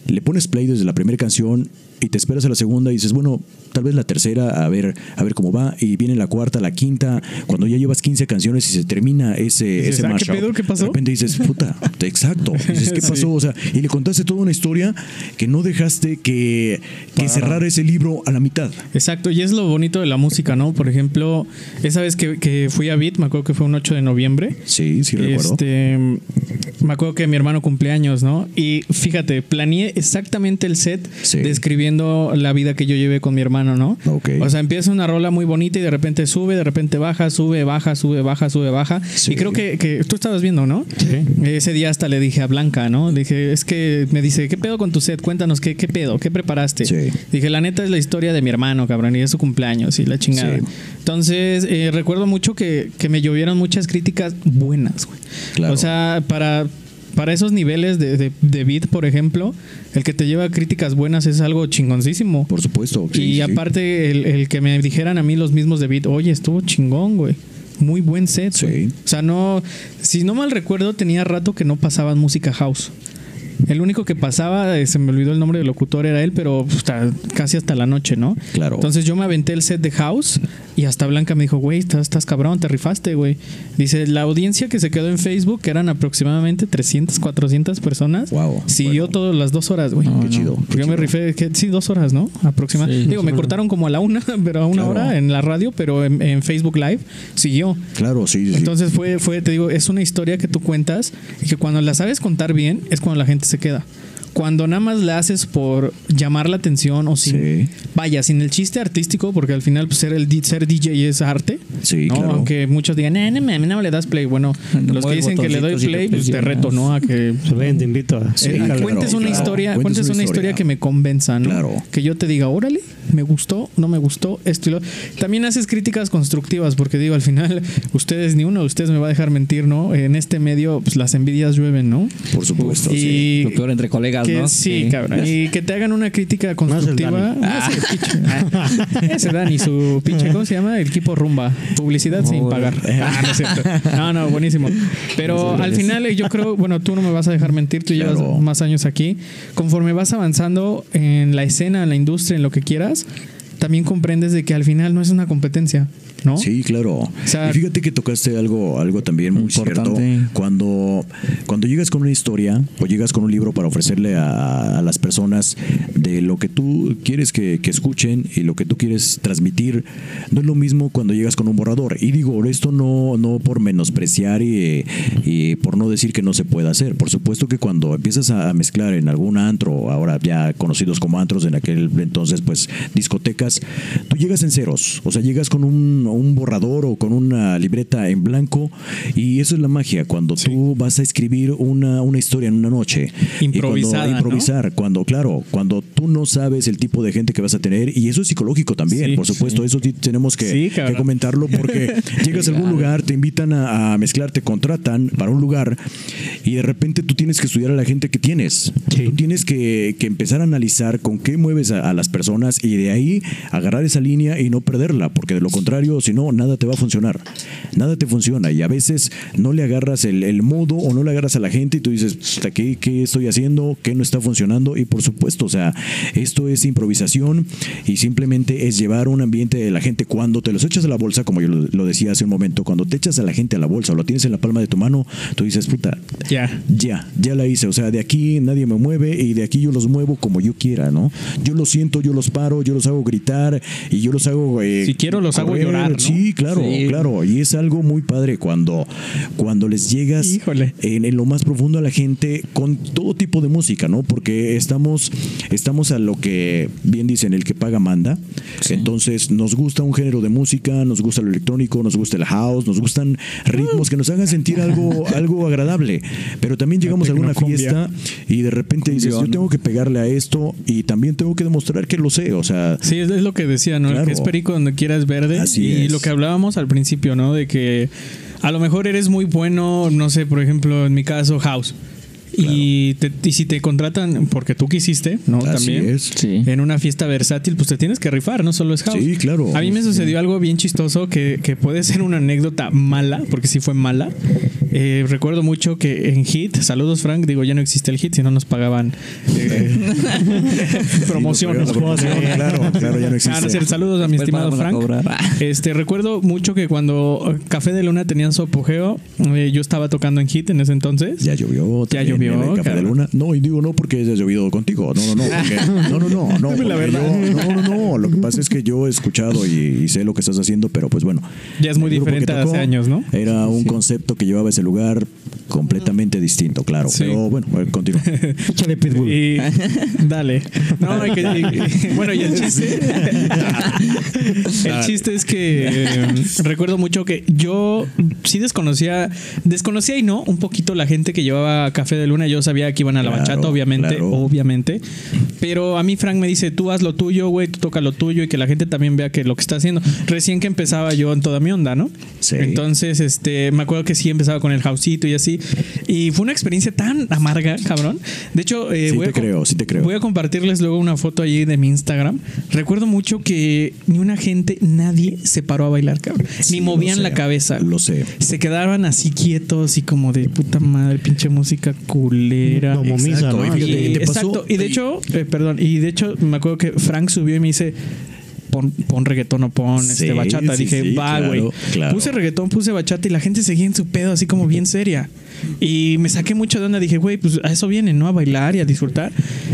le pones play desde la primera canción y te esperas a la segunda y dices, bueno, tal vez la tercera, a ver, a ver cómo va, y viene la cuarta, la quinta, cuando ya llevas 15 canciones y se termina ese, Dices, ese "Ah, ¿qué pedo? ¿Qué pasó?" de repente dices, puta, exacto, dices, ¿qué Sí. pasó? O sea, y le contaste toda una historia que no dejaste que, que cerrara ese libro a la mitad. Exacto, y es lo bonito de la música, ¿no? Por ejemplo, esa vez que, que fui a Beat, me acuerdo que fue un 8 de noviembre. Sí, sí recuerdo. Este, me acuerdo que mi hermano cumpleaños, ¿no? Y fíjate, planeé exactamente el set Sí. describiendo la vida que yo llevé con mi hermano, ¿no? Ok. O sea, empieza una rola muy bonita y de repente sube, de repente baja, sube, baja, sube, baja, sube, baja. Sí. Y creo que, que tú estabas viendo, ¿no? Ese día hasta le dije a Blanca, ¿no? Dije, es que me dice, ¿qué pedo con tu set? Cuéntanos, ¿qué, qué pedo? ¿Qué preparaste? Sí. Dije, la neta es la historia de mi hermano, cabrón, y es su cumpleaños y la chingada. Sí. Entonces, eh, recuerdo mucho que, que me llovieron muchas críticas buenas, güey. Claro. O sea, para, para esos niveles de, de, de beat, por ejemplo, el que te lleva críticas buenas es algo chingoncísimo. Por supuesto. sí, y sí. aparte, el, el que me dijeran a mí los mismos de beat, oye, estuvo chingón, güey. Muy buen set. Sí. güey". O sea, no. Si no mal recuerdo, tenía rato que no pasaban música house. El único que pasaba, eh, se me olvidó el nombre del locutor, era él, pero hasta- casi hasta la noche, ¿no? Claro. Entonces yo me aventé el set de House y hasta Blanca me dijo, güey, estás, estás cabrón, te rifaste, güey. Dice, la audiencia que se quedó en Facebook, que eran aproximadamente 300, 400 personas, Wow. siguió todas las dos horas, güey. Qué chido. qué Porque yo me chido. rifé, que, sí, dos horas, ¿no? Aproximadamente. Sí, Digo, me cortaron como a la una, pero a una Claro. hora en la radio, pero en, en Facebook Live siguió. Claro, sí, sí, sí. Entonces fue, fue, te digo, es una historia que tú cuentas y que cuando la sabes contar bien es cuando la gente se queda. Cuando nada más la haces por llamar la atención o sin, Sí. vaya, sin el chiste artístico, porque al final pues, ser, el, ser DJ es arte. Sí, ¿no? claro. Aunque muchos digan, no, no, mames, no le das play. Bueno, No los que dicen que le doy play, pues te reto, ¿no? A que Se ven, te invito a. Sí, eh, claro, cuentes una claro. historia, Cuentes cuentes una una historia historia. que me convenza, ¿no? Claro. Que yo te diga, órale, me gustó, no me gustó, esto y lo. También haces críticas constructivas, porque digo, al final, ustedes, ni uno de ustedes me va a dejar mentir, ¿no? En este medio, pues las envidias llueven, ¿no? Por supuesto. sí. Y Lo peor entre colegas, que ¿no? sí, cabrón. Y que te hagan una crítica constructiva. Ah, ese pinche- ah, ese Dani, su pinche, ¿cómo se llama? El equipo rumba. Publicidad sin pagar. Ah, no es cierto. No, no, buenísimo. Pero al final yo creo, bueno, tú no me vas a dejar mentir, tú llevas más años aquí. Conforme vas avanzando en la escena, en la industria, en lo que quieras, también comprendes de que al final no es una competencia, ¿no? Sí, claro. sea- y fíjate que tocaste algo, algo también muy Importante. cierto. Cuando, cuando llegas con una historia o llegas con un libro para ofrecerle a, a las personas de lo que tú quieres que, que escuchen y lo que tú quieres transmitir, no es lo mismo cuando llegas con un borrador. Y digo, esto no, no por menospreciar y, y por no decir que no se pueda hacer. Por supuesto que cuando empiezas a mezclar en algún antro, ahora ya conocidos como antros, en aquel entonces, pues discotecas, tú llegas en ceros. O sea, llegas con un, un borrador o con una libreta en blanco y eso es la magia. Cuando tú vas a escribir una, una historia en una noche. Improvisada, cuando, ¿no? improvisar. Cuando, claro, cuando tú no sabes el tipo de gente que vas a tener y eso es psicológico también, Sí, por supuesto. Eso sí tenemos que, que comentarlo porque llegas a algún lugar, te invitan a, a mezclar, te contratan para un lugar y de repente tú tienes que estudiar a la gente que tienes. Tú tienes que, que empezar a analizar con qué mueves a, a las personas y de ahí agarrar esa línea y no perderla, porque de lo contrario, si no, nada te va a funcionar. Nada te funciona y a veces no le agarras el, el modo o no le agarras a la gente y tú dices, "Puta, ¿qué, ¿qué estoy haciendo? ¿Qué no está funcionando? Y por supuesto, o sea, esto es improvisación y simplemente es llevar un ambiente de la gente cuando te los echas a la bolsa, como yo lo, lo decía hace un momento, cuando te echas a la gente a la bolsa o lo tienes en la palma de tu mano, tú dices, puta, Ya. ya, ya la hice. O sea, de aquí nadie me mueve y de aquí yo los muevo como yo quiera, ¿no? Yo los siento, yo los paro, yo los hago gritar y yo los hago. eh, Si quiero, los hago llorar, ¿no? Sí, claro, Sí. claro. Y es algo muy padre cuando, cuando les llegas. En, en lo más profundo a la gente con todo tipo de música, ¿no? Porque estamos, estamos a lo que bien dicen, el que paga manda. Entonces, nos gusta un género de música, nos gusta lo electrónico, nos gusta el house, nos gustan ritmos que nos hagan sentir algo, algo agradable. Pero también llegamos a alguna fiesta y de repente dices, yo tengo que pegarle a esto y también tengo que demostrar que lo sé. O sea, Sí, es, lo que decía, ¿no? El Claro. que es perico donde quieras verde. Así y es. lo que hablábamos al principio, ¿no? De que a lo mejor eres muy bueno, no sé, por ejemplo, en mi caso, house. Y, te- y si te contratan porque tú quisiste, ¿no? Así También. es. Sí. En una fiesta versátil, pues te tienes que rifar, no solo es house. Sí, claro. A mí me sucedió algo bien chistoso que, que puede ser una anécdota mala, porque sí fue mala. Eh, recuerdo mucho que en Hit, saludos Frank, digo, ya no existe el Hit, si no nos pagaban eh, promociones. Sí, nos pagaban la promoción, claro, claro, ya no existe. Ah, no cierto. saludos a mi Después estimado Frank. Este, recuerdo mucho que cuando Café de Luna tenían su apogeo, eh, yo estaba tocando en Hit en ese entonces. Ya llovió. Ya también llovió, en el Café de. Luna. No, y digo no porque haya llovido contigo. No, no, no. porque- no, no, no. no Dime la verdad. yo- no, no, no. Lo que pasa es que yo he escuchado y, y sé lo que estás haciendo, pero pues bueno. Ya es muy diferente a hace años, ¿no? Era un concepto que llevaba ese lugar completamente distinto, claro. Sí. Pero bueno, a ver, continúa. Échale Pitbull. Y dale. No, hay que- y- bueno, y el chiste. el chiste es que eh, recuerdo mucho que yo sí desconocía, desconocía y no, un poquito la gente que llevaba Café de Luna. Yo sabía que iban a la Claro, bachata, obviamente, claro. obviamente. Pero a mí Frank me dice, tú haz lo tuyo, güey, tú toca lo tuyo y que la gente también vea que lo que está haciendo. Recién que empezaba yo en toda mi onda, ¿no? Sí. Entonces, este, me acuerdo que sí empezaba con el houseito y así. Y fue una experiencia tan amarga, cabrón. De hecho, eh, Sí voy te a creo, sí te creo. Voy a compartirles luego una foto allí de mi Instagram. Recuerdo mucho que ni una gente, nadie se paró a bailar, cabrón. Sí, ni movían sé, la cabeza. Lo sé. Se quedaban así quietos y como de puta madre, pinche música culera. Como misa, Exacto, ¿no? y fíjate, Así. ¿y te pasó? Exacto. Y de hecho, eh, perdón, y de hecho me acuerdo que Frank subió y me dice, pon, pon reggaetón o pon Sí, este bachata. sí, Dije, sí, va, claro, güey. claro. Puse reggaetón, puse bachata y la gente seguía en su pedo así como bien seria. Y me saqué mucho de onda. Dije, güey, pues a eso vienen, ¿no? A bailar y a disfrutar.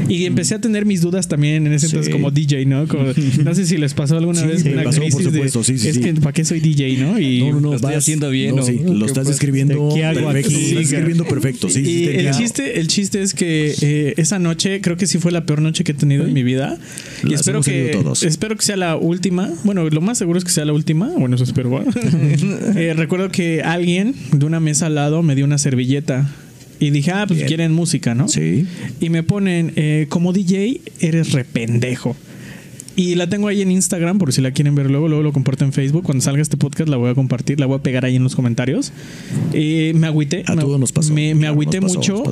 Y empecé a tener mis dudas también en ese Sí. entonces como DJ, ¿no? Como- no sé si les pasó alguna Sí, vez una pasó, por crisis de, supuesto, sí, sí, es sí. que ¿para qué soy DJ, no? Y No, no, no. lo estoy vas- haciendo bien, no, ¿o? sí, ¿Qué lo estás pasa? escribiendo ¿Qué hago perfecto. aquí? Lo estás escribiendo perfecto. Sí, sí, y el chiste, el chiste es que eh, esa noche creo que sí fue la peor noche que he tenido en mi vida. Y Las espero hemos tenido que todos. espero que sea la última. Bueno, lo más seguro es que sea la última. Bueno, eso espero. Eh, recuerdo que alguien de una mesa al lado me dio una servilleta. Y dije, ah, pues Bien. quieren música, ¿no? Sí. Y me ponen, eh, como DJ, eres rependejo. Y la tengo ahí en Instagram, por si la quieren ver luego, luego lo comparto en Facebook. Cuando salga este podcast la voy a compartir, la voy a pegar ahí en los comentarios. Eh, me agüité. A me, todos nos pasó. Me, me agüité pasó, mucho.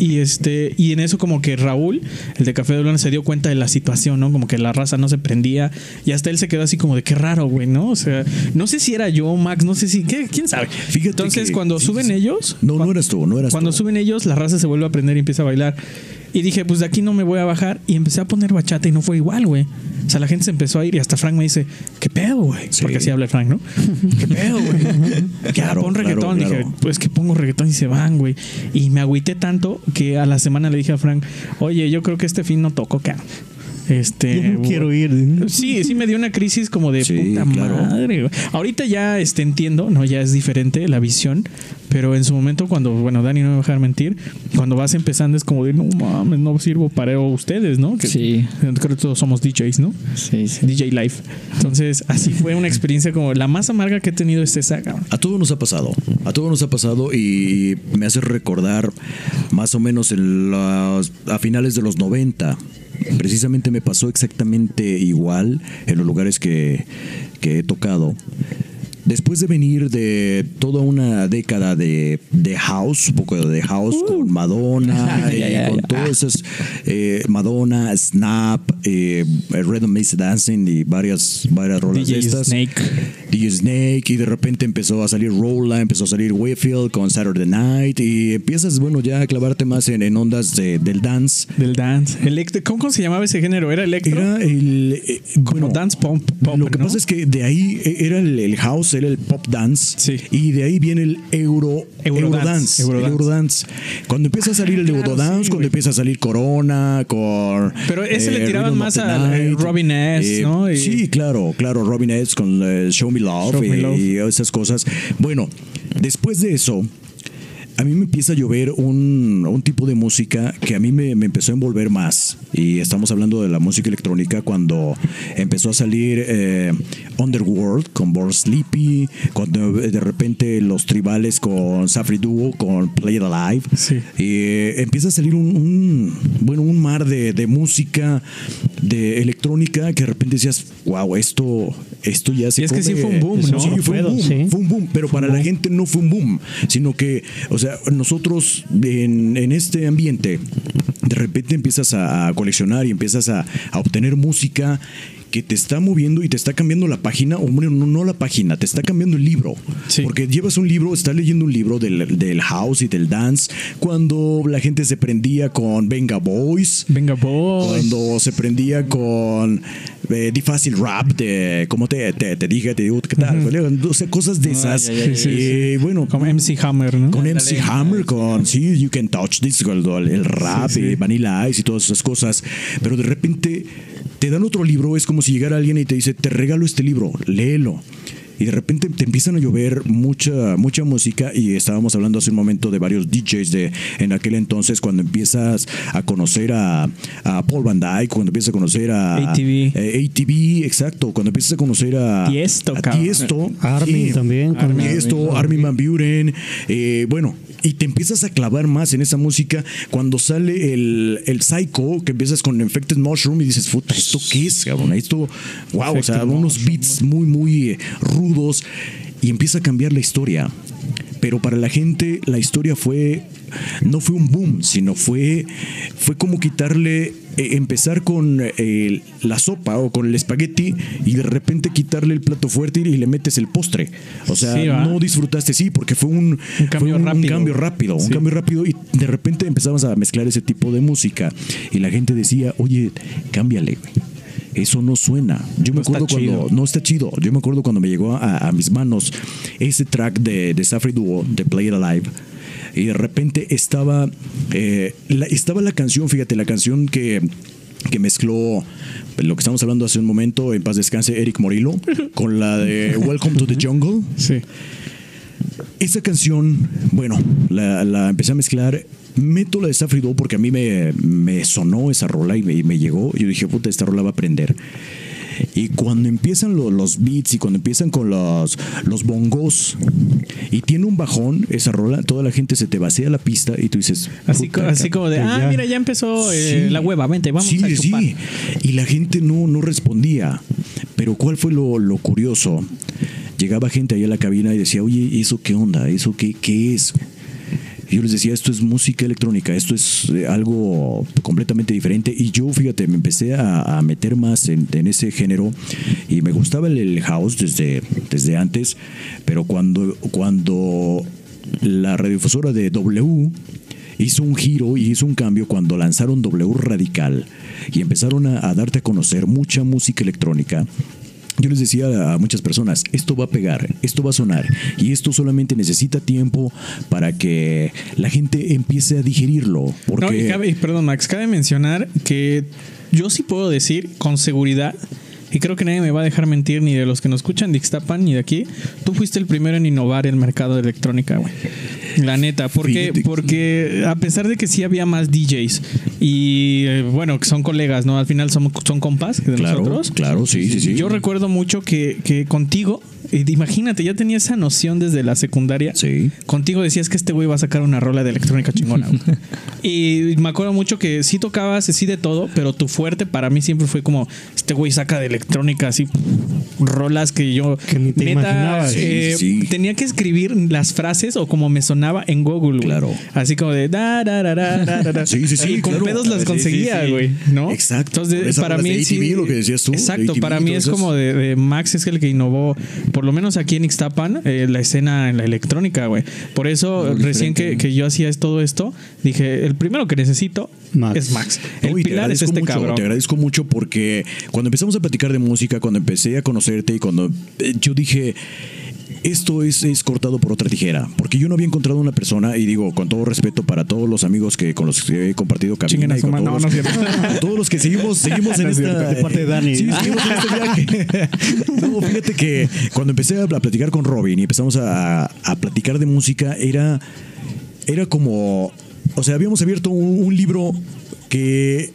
Y este, y en eso como que Raúl, el de Café de Luna, se dio cuenta de la situación, ¿no? Como que la raza no se prendía. Y hasta él se quedó así como de qué raro, güey, ¿no? O sea, no sé si era yo, Max, no sé si. ¿qué? ¿Quién sabe? Fíjate Entonces, que- cuando sí, suben sí. ellos. No, cua- no eras tú, no eras Cuando tú. suben ellos, la raza se vuelve a prender y empieza a bailar. Y dije, pues de aquí no me voy a bajar. Y empecé a poner bachata y no fue igual, güey. O sea, la gente se empezó a ir y hasta Frank me dice, ¿qué pedo, güey? Sí. Porque así habla Frank, ¿no? ¿Qué pedo, güey? Claro, pon claro, reggaetón. Dije, pues que pongo reggaetón y se van, güey. Y me agüité tanto que a la semana le dije a Frank, oye, yo creo que este fin no toco, cabrón. Este. Yo no quiero ir. Sí, sí me dio una crisis como de Sí, puta claro. madre. Ahorita ya este, entiendo, ¿no? Ya es diferente la visión. Pero en su momento, cuando, bueno, Dani no me va a dejar mentir, cuando vas empezando es como de no mames, no sirvo para ustedes, ¿no? Que Sí. Creo que todos somos DJs, ¿no? Sí, sí. DJ Life. Entonces, así fue una experiencia como la más amarga que he tenido es esa, cabrón. A todos nos ha pasado, a todos nos ha pasado y me hace recordar más o menos en las- a finales de los 90. Precisamente me pasó exactamente igual en los lugares que, que he tocado. Después de venir de toda una década de, de house, un poco de house con Madonna, y con todas esas eh, Madonna, Snap, eh, Rhythm Maze Dancing y varias, varias rolas de estas. Snake. DJ Snake y de repente empezó a salir Rolla, empezó a salir Wayfield con Saturday Night y empiezas, bueno, ya a clavarte más en, en ondas de- del dance. Del dance. Electro, ¿cómo, se llamaba ese género? ¿Era electro? Era el... eh, como bueno, dance pump. lo que ¿no? pasa es que de ahí eh, era el, el house, el pop dance Sí. y de ahí viene el euro, Eurodance, eurodance. Cuando empieza a salir el Claro, eurodance, sí, cuando empieza a salir Corona, con... Pero ese le eh, tiraban más a, eh. Robin S, ¿no? Y- Sí, claro, claro, Robin S con eh, Show Me Love, Show Me y, Love. y esas cosas. Bueno, después de eso, a mí me empieza a llover un, un tipo de música que a mí me, me empezó a envolver más. Y estamos hablando de la música electrónica cuando empezó a salir eh, Underworld con Born Sleepy, cuando de repente los tribales con Safri Duo, con Play It Alive. Sí. Y eh, empieza a salir un, un- bueno, un mar de, de música, de electrónica, que de repente decías, wow, esto, esto ya se Y es que sí come". fue un boom, ¿no? Sí, fue un boom, sí. fue un boom, pero para la gente no fue un boom, sino que, o sea, nosotros en, en este ambiente, de repente empiezas a, coleccionar y empiezas a obtener música que te está moviendo y te está cambiando la página, o bueno, no, no la página, te está cambiando el libro. Sí. Porque llevas un libro, estás leyendo un libro del, del house y del dance, cuando la gente se prendía con Venga Boys, Venga, boy. cuando se prendía con eh, The Fácil Rap, de como te, te, te dije, te digo, ¿qué tal? O sea, cosas de esas. ya, ya, ya, sí, Y bueno, Como MC Hammer, ¿no? con MC Hammer, con sí, You Can Touch This, el, el rap, Sí, sí. y Vanilla Ice y todas esas cosas. Pero de repente te dan otro libro, es como si llegara alguien y te dice, te regalo este libro, léelo. Y de repente te empiezan a llover mucha, mucha música y estábamos hablando hace un momento de varios DJs de en aquel entonces cuando empiezas a conocer a, a Paul Van Dyke, cuando empiezas a conocer a ATV. eh, ATV, exacto, cuando empiezas a conocer a Tiesto, a. Tiesto, Armin sí. también. Armin esto, Armin Van Buren, eh, bueno, y te empiezas a clavar más en esa música cuando sale el, el Psycho, que empiezas con Infected Mushroom y dices, puta, ¿esto qué es, cabrón? Esto, wow, o sea, Infected unos beats muy, muy eh, rudos y empieza a cambiar la historia. Pero para la gente la historia fue, no fue un boom, sino fue, fue como quitarle, eh, empezar con eh, la sopa o con el espagueti y de repente quitarle el plato fuerte y le metes el postre. O sea, no disfrutaste, sí, porque fue un, Un cambio fue un, rápido. cambio rápido, un cambio rápido y de repente empezamos a mezclar ese tipo de música y la gente decía, oye, cámbiale, güey. Eso no suena. Yo me No acuerdo cuando. chido. No está chido. Yo me acuerdo cuando me llegó a, a mis manos ese track de, de Safri Duo, de Play It Alive. Y de repente estaba. eh, la, estaba la canción, fíjate, la canción que que mezcló lo que estamos hablando hace un momento, en paz descanse, Eric Morillo, con la de Welcome to the Jungle. Sí. Esa canción, bueno, la, la empecé a mezclar. Meto la de Duo porque a mí me, me sonó esa rola y me, y me llegó. Yo dije, puta, esta rola va a aprender. Y cuando empiezan lo- los beats y cuando empiezan con los, los bongos y tiene un bajón esa rola, toda la gente se te vacía la pista y tú dices... Así, co- "Puta, así como de, ah, ya- mira, ya empezó eh, Sí. la hueva, vente, vamos sí, a sí, chupar. Y la gente no, no respondía. Pero ¿cuál fue lo, lo curioso? Llegaba gente ahí a la cabina y decía, oye, ¿eso qué onda? ¿Eso qué, qué es? Yo les decía, esto es música electrónica, esto es eh, algo completamente diferente. Y yo, fíjate, me empecé a, meter más en, ese género y me gustaba el, el house desde, desde antes, pero cuando, cuando la radiodifusora de W hizo un giro y hizo un cambio cuando lanzaron W Radical y empezaron a, a darte a conocer mucha música electrónica. Yo les decía a muchas personas, esto va a pegar, esto va a sonar y esto solamente necesita tiempo para que la gente empiece a digerirlo. Porque No, y cabe- perdón, Max, cabe mencionar que yo sí puedo decir con seguridad, y creo que nadie me va a dejar mentir, ni de los que nos escuchan de Ixtapan ni de aquí, tú fuiste el primero en innovar el mercado de electrónica, güey. La neta, ¿por qué? Fíjate. Porque a pesar de que sí había más DJs y eh, bueno, que son colegas, ¿no? Al final son, son compas de claro, nosotros. claro, sí, sí, sí. Yo recuerdo mucho que, que contigo, imagínate, ya tenía esa noción desde la secundaria. Sí. Contigo decías que este güey va a sacar una rola de electrónica chingona. y me acuerdo mucho que sí tocabas, sí de todo, pero tu fuerte para mí siempre fue como, este güey saca de electrónica así rolas que yo Que ni te imaginabas. eh, Sí, sí. tenía que escribir las frases o como me sonaba en Google. Claro. Así como de da, da, da, da, da. Sí, sí, sí, Y con claro. pedos las Sí, sí, conseguía, sí. güey, ¿no? Exacto. Entonces, para mí de sí- ATV, lo que decías tú, Exacto, ATV, para mí es como de, de Max es el que innovó, por lo menos aquí en Ixtapan, eh, la escena en la electrónica, güey. Por eso, recién que, que yo hacía todo esto, dije, el primero que necesito Max. es Max. El y te pilar es agradezco este mucho, cabrón. Te agradezco mucho porque cuando empezamos a platicar de música, cuando empecé a conocerte y cuando eh, yo dije, esto es, es cortado por otra tijera, porque yo no había encontrado una persona, y digo, con todo respeto para todos los amigos que con los que he compartido cabina y con todos, No, no los, todos los que seguimos, seguimos en No es esta... De parte de Dani. Sí, seguimos en este viaje. No, fíjate que cuando empecé a platicar con Robin y empezamos a, a platicar de música, era, era como, o sea, habíamos abierto un, un libro que,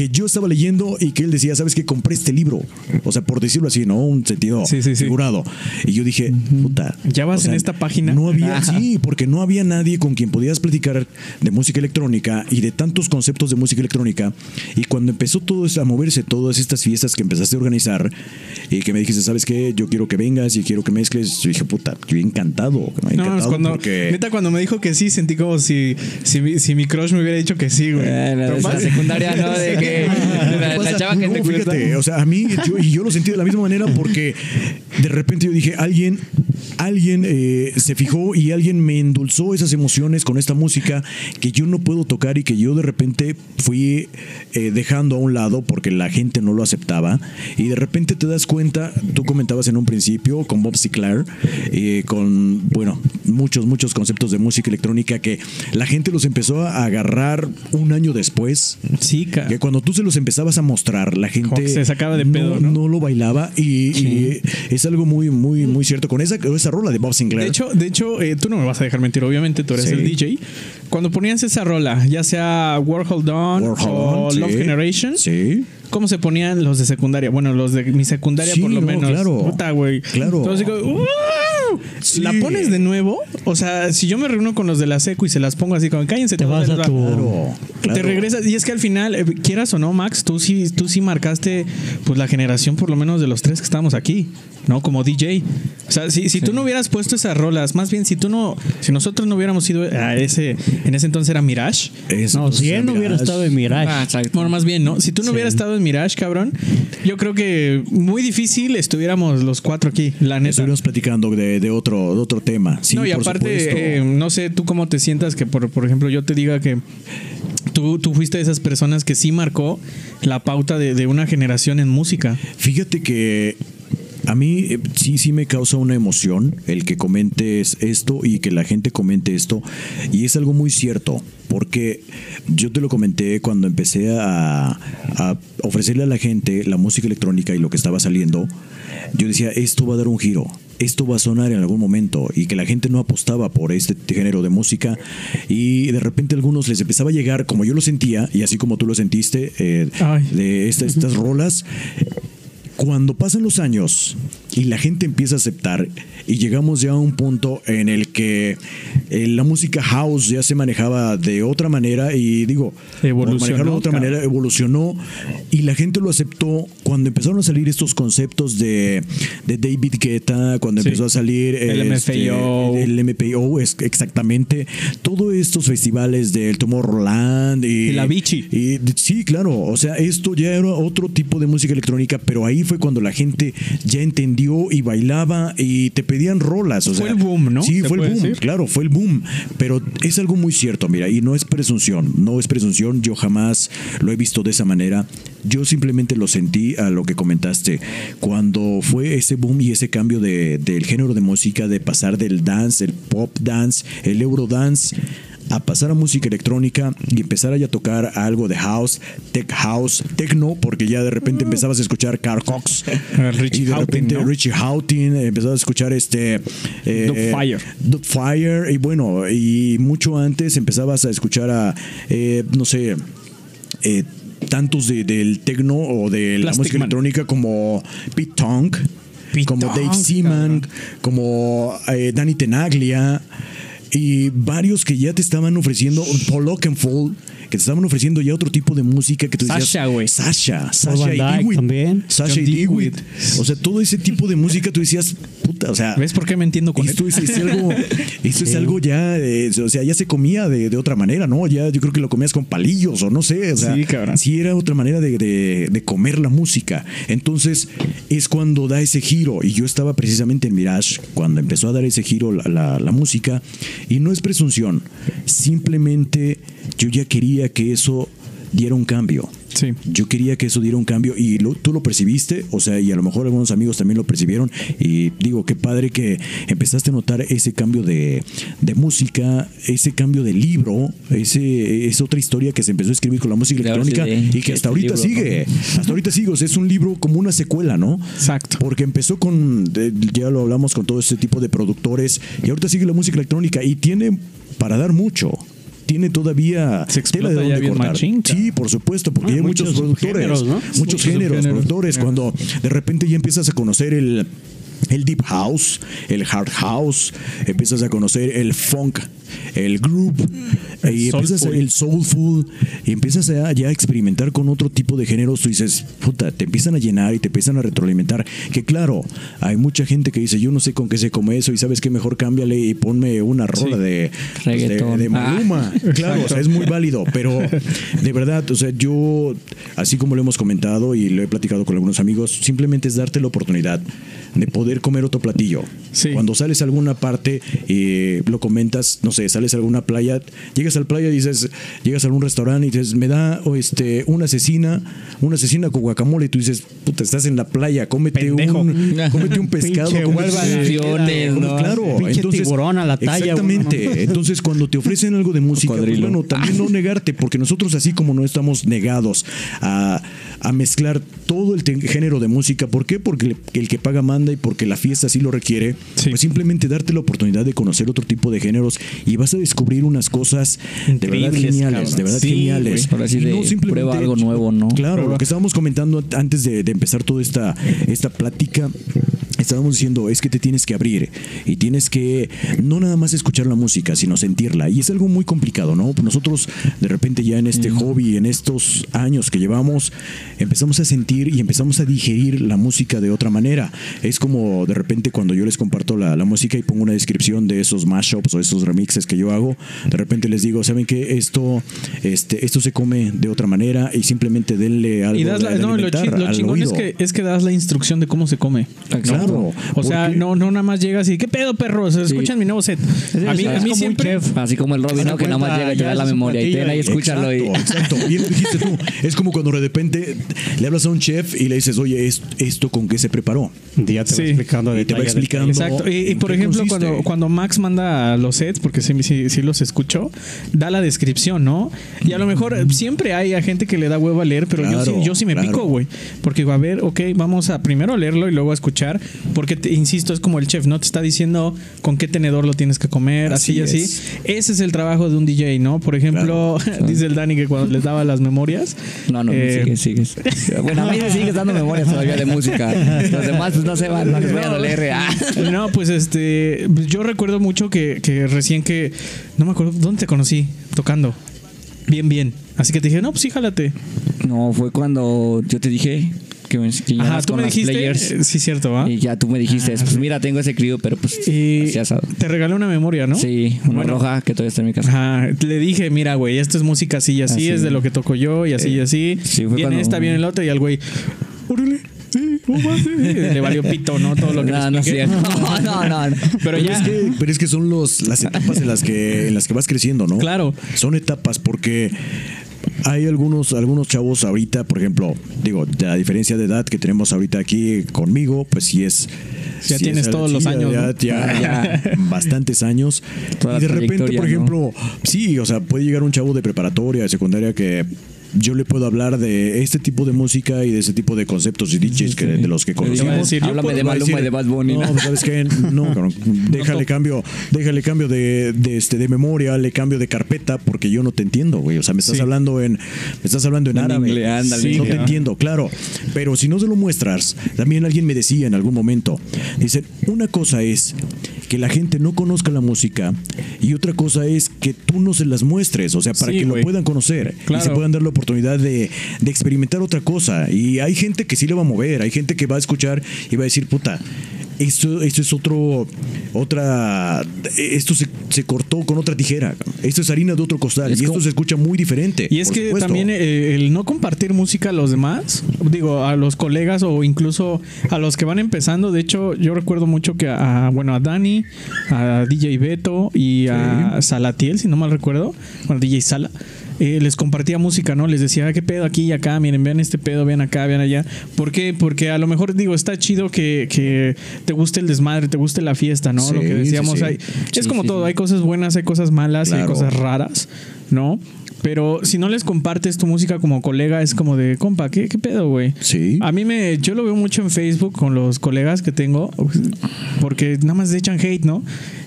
que yo estaba leyendo y que él decía, ¿sabes qué? Compré este libro. O sea, por decirlo así, ¿no? Un sentido Sí, sí, sí. figurado. Y yo dije, puta. Ya vas o sea, en esta página. No había, Ajá. sí, porque no había nadie con quien podías platicar de música electrónica y de tantos conceptos de música electrónica. Y cuando empezó todo esto a moverse, todas estas fiestas que empezaste a organizar y que me dijiste, ¿sabes qué? Yo quiero que vengas y quiero que mezcles. Yo dije, puta, yo encantado. No, encantado es cuando, porque... neta, cuando me dijo que sí, sentí como si, si, mi, si mi crush me hubiera dicho que sí, güey. Eh, la, la secundaria, ¿no? De que la, la pasa? chava que No, te fíjate, o sea, a mí, yo, y yo lo sentí de la misma manera porque de repente yo dije, alguien, alguien eh, se fijó y alguien me endulzó esas emociones con esta música que yo no puedo tocar y que yo de repente fui eh, dejando a un lado porque la gente no lo aceptaba. Y de repente te das cuenta, tú comentabas en un principio con Bob Sinclair, eh, con, bueno, muchos, muchos conceptos de música electrónica que la gente los empezó a agarrar un año después. Sí, Que cuando tú se los empezabas a mostrar, la gente se sacaba de pedo, ¿no? lo bailaba y, y es algo muy, muy, muy cierto. Con esa, esa rola de Bob Sinclair. De hecho, de hecho eh, tú no me vas a dejar mentir, obviamente, tú eres Sí. el DJ. Cuando ponías esa rola, ya sea Warhol Dawn o. Love Generation, Sí. ¿cómo se ponían los de secundaria? Bueno, los de mi secundaria por lo no, menos. claro. Puta, güey. Claro. Entonces digo, "Uh". Sí. ¿La pones de nuevo? O sea, si yo me reúno con los de la secu y se las pongo así como, cállense Te vas a les va". tu- Claro, claro. Te regresas y es que al final, eh, quieras o no, Max, tú sí, tú sí marcaste pues la generación por lo menos de los tres que estamos aquí, ¿no? Como DJ. O sea, si, si tú no hubieras puesto esas rolas, más bien si tú no, si nosotros no hubiéramos ido a ese, en ese entonces era Mirage. Es- No, si él no hubiera estado en Mirage. Ah. Bueno, más bien, ¿no? Si tú no Sí. hubieras estado en Mirage, cabrón, yo creo que muy difícil estuviéramos los cuatro aquí, la neta. Estuvimos platicando de, de otro, de otro tema. Sí, no, y por aparte, eh, no sé tú cómo te sientas que, por, por ejemplo, yo te diga que tú, tú fuiste de esas personas que sí marcó la pauta de, de una generación en música. Fíjate que a mí eh, sí, sí me causa una emoción el que comentes esto y que la gente comente esto. Y es algo muy cierto, porque yo te lo comenté cuando empecé a, a ofrecerle a la gente la música electrónica y lo que estaba saliendo. Yo decía, esto va a dar un giro, esto va a sonar en algún momento y que la gente no apostaba por este género de música y de repente a algunos les empezaba a llegar, como yo lo sentía y así como tú lo sentiste, eh, de esta- estas rolas. Cuando pasan los años y la gente empieza a aceptar y llegamos ya a un punto en el que eh, la música house ya se manejaba de otra manera y digo, Evolucionó, manejarlo de otra claro. manera evolucionó y la gente lo aceptó cuando empezaron a salir estos conceptos de, de David Guetta, cuando Sí. empezó a salir El este, MFAO. el MPO es exactamente todos estos festivales del Tomorrowland y, Y la Vichy. y sí, claro, o sea, esto ya era otro tipo de música electrónica, pero ahí fue cuando la gente ya entendió y bailaba y te pedían rolas. O Fue sea, el boom, ¿no? Sí, ¿Se fue el boom, decir? claro, fue el boom. Pero es algo muy cierto, mira, y no es presunción, no es presunción, yo jamás lo he visto de esa manera. Yo simplemente lo sentí a lo que comentaste, cuando fue ese boom y ese cambio de- del género de música, de pasar del dance, el pop dance, el eurodance a pasar a música electrónica y empezar a ya tocar algo de house, tech house, techno, porque ya de repente empezabas a escuchar Carl Cox Ah, Richie y de Houghton, repente ¿no? Richie Houghton, empezabas a escuchar este eh, Fire. Fire y bueno, y mucho antes empezabas a escuchar a eh, no sé eh, tantos de- del techno o de la Plastic música Man. electrónica como Pete Tong, como Dave Seaman, como eh, Danny Tenaglia y varios que ya te estaban ofreciendo, Paul Oakenfold, que te estaban ofreciendo ya otro tipo de música que tú decías. Sasha, güey. Sasha, Sasha y Dewitt. también. Sasha John y Dewitt. Dewitt. O sea, todo ese tipo de música tú decías, puta, o sea. ¿Ves por qué me entiendo con Esto él? es, es algo, esto es algo ya, eh, o sea, ya se comía de, de otra manera, ¿no? Ya yo creo que lo comías con palillos o no sé, o sea, Sí, cabrón. sí era otra manera de, de- de comer la música. Entonces es cuando da ese giro y yo estaba precisamente en Mirage cuando empezó a dar ese giro la, la- la música y no es presunción, simplemente yo ya quería que eso diera un cambio. Sí. Yo quería que eso diera un cambio y lo- tú lo percibiste, o sea, y a lo mejor algunos amigos también lo percibieron. Y digo, qué padre que empezaste a notar ese cambio de, de música, ese cambio de libro, ese, es otra historia que se empezó a escribir con la música sí electrónica y que hasta ahorita libro, sigue. Hasta ahorita sigue, o sea, es un libro como una secuela, ¿no? Exacto. Porque empezó con, ya lo hablamos con todo este tipo de productores y ahorita sigue la música electrónica y tiene para dar mucho. Tiene todavía Se tela de dónde cortar. machín, sí, por supuesto, porque Ah, hay muchos, muchos productores, géneros, ¿no? muchos, Muchos géneros, subgéneros. productores. Cuando de repente ya empiezas a conocer el el deep house, el hard house, empiezas a conocer el funk, el groove, El y empiezas soulful. el soulful, y empiezas a, ya a experimentar con otro tipo de géneros, tú dices, puta, te empiezan a llenar y te empiezan a retroalimentar. Que claro, hay mucha gente que dice, yo no sé con qué se come eso, y sabes que mejor cámbiale y ponme una rola Sí. de, pues, de, Reggaetón. de Maluma. Ah. Claro, o sea, es muy válido, pero de verdad, o sea, yo, así como lo hemos comentado y lo he platicado con algunos amigos, simplemente es darte la oportunidad de poder comer otro platillo. Sí. Cuando sales a alguna parte y lo comentas, no sé, sales a alguna playa, llegas al playa y dices, llegas a algún restaurante y dices, me da o este, una asesina, una asesina con guacamole y tú dices, puta, estás en la playa, cómete Pendejo. un, cómete un pescado, Pinche ¿no? Claro, Pinche tiburón a la talla, Exactamente. uno, Entonces, cuando te ofrecen algo de música, pues, bueno, también no negarte, porque nosotros, así como no estamos negados a, a mezclar todo el género de música, ¿por qué? Porque el, el que paga manda y porque la fiesta así lo requiere, Sí. pues simplemente darte la oportunidad de conocer otro tipo de géneros y vas a descubrir unas cosas de verdad geniales, cabrón. de verdad Sí, geniales. sí de prueba algo nuevo, ¿no? Claro, Prueba. lo que estábamos comentando antes de, de empezar toda esta, esta plática, estábamos diciendo es que te tienes que abrir y tienes que no nada más escuchar la música, sino sentirla. Y es algo muy complicado, ¿no? Nosotros de repente ya en este hobby, en estos años que llevamos, empezamos a sentir y empezamos a digerir la música de otra manera. Es como de repente cuando yo les comparto la, la música y pongo una descripción de esos mashups o esos remixes que yo hago, de repente les digo, ¿saben qué? Esto, este, esto se come de otra manera y simplemente denle algo Y das la- de- de no, lo, alimentar chi- lo al chingón es oído. que, es que das la instrucción de cómo se come. Claro. O sea, no, no nada más llegas y ¿qué pedo, perros? Escuchan mi nuevo set. A mí, a como mí siempre. chef. Así como el Robin, ¿no? Que nada más llega y te ya da la memoria y ten ahí, y- escúchalo y. Exacto, exacto. Bien dijiste tú. Es como cuando de repente le hablas a un chef y le dices, oye, ¿es- ¿esto con qué se preparó? Ya te Sí. va explicando Y te va. Exacto. Y, y ¿En por ejemplo, consiste? cuando, cuando Max manda los sets, porque sí, sí, sí los escucho, da la descripción, ¿no? Y a lo mejor siempre hay a gente que le da huevo a leer, pero yo, sí, yo sí me claro. pico, güey. Porque digo, a ver, ok, vamos a primero a leerlo y luego a escuchar Porque, te- insisto, es como el chef, ¿no? Te está diciendo con qué tenedor lo tienes que comer, así, y Así así. es. Ese es el trabajo de un DJ, ¿no? Por ejemplo, dice el Dani que cuando les daba las memorias. No, no, eh, sigue, sigues. Bueno, a mí me sigues dando memorias todavía de música. Los demás, pues no se van, no les voy a doler. Ah. No, pues este, pues, yo recuerdo mucho que, que recién que, no me acuerdo, ¿dónde te conocí? Tocando. Bien, bien. Así que te dije, no, pues sí, jálate. No, fue cuando yo te dije que Ajá, tú con me las dijiste, players. eh, sí, cierto, ¿va? Y ya tú me dijiste, pues mira, tengo ese crío, pero pues Y asado. te regalé una memoria, ¿no? Sí, una Bueno. roja que todavía está en mi casa. Ajá, le dije, mira, güey, esto es música así y así, Así. es de lo que toco yo y así y así. sí, fue viene cuando- esta, viene el otro y al güey, órale, sí, ¿cómo va? Sí". Le valió pito, ¿no? Todo lo que No, no. No, no, no. Pero Pero ya, es que, pero es que son los, las etapas en las que en las que vas creciendo, ¿no? Claro. Son etapas porque hay algunos algunos chavos ahorita, por ejemplo, digo, la diferencia de edad que tenemos ahorita aquí conmigo, pues sí es Ya sí tienes es- todos sí, los años, ya, ¿no? ya- ya bastantes años. Toda y de repente, por ejemplo, sí, o sea, puede llegar un chavo de preparatoria, de secundaria que yo le puedo hablar de este tipo de música y de ese tipo de conceptos y DJs que, de los que conocemos. decir, háblame de Maluma y decir, de Bad Bunny. No, ¿no? pues, ¿sabes qué? No, cabrón, déjale cambio, déjale cambio de, de, este, de memoria, le cambio de carpeta, porque yo no te entiendo, güey. O sea, me estás Sí. hablando en, me estás hablando en árabe. ándale. Sí, no te entiendo, claro. Pero si no se lo muestras, también alguien me decía en algún momento, dice, una cosa es que la gente no conozca la música y otra cosa es que tú no se las muestres, o sea, para Sí, que lo puedan conocer y Claro. se puedan dar la oportunidad de, de experimentar otra cosa. Y hay gente que sí le va a mover, hay gente que va a escuchar y va a decir, puta, esto, esto es otro, otra, esto se, se cortó con otra tijera, esto es harina de otro costal Es y esto se escucha muy diferente. Y es que supuesto. también eh, el no compartir música a los demás, digo, a los colegas o incluso a los que van empezando. De hecho, yo recuerdo mucho que a, bueno, a Dani, a DJ Beto y a Salatiel, si no mal recuerdo, bueno, DJ Sala. Eh, les compartía música, ¿no? Les decía, "Ah, ¿qué pedo aquí y acá? Miren, vean este pedo, vean acá, vean allá. ¿Por qué? Porque a lo mejor, digo, está chido que, que te guste el desmadre, te guste la fiesta, ¿no? Sí, lo que decíamos sí, sí. ahí. es como todo, hay cosas buenas, hay cosas malas, y hay cosas raras, ¿no? Pero si no les compartes tu música como colega, es como de, compa, ¿qué, qué pedo, güey? Sí. A mí me, yo lo veo mucho en Facebook con los colegas que tengo, porque nada más echan hate, ¿no?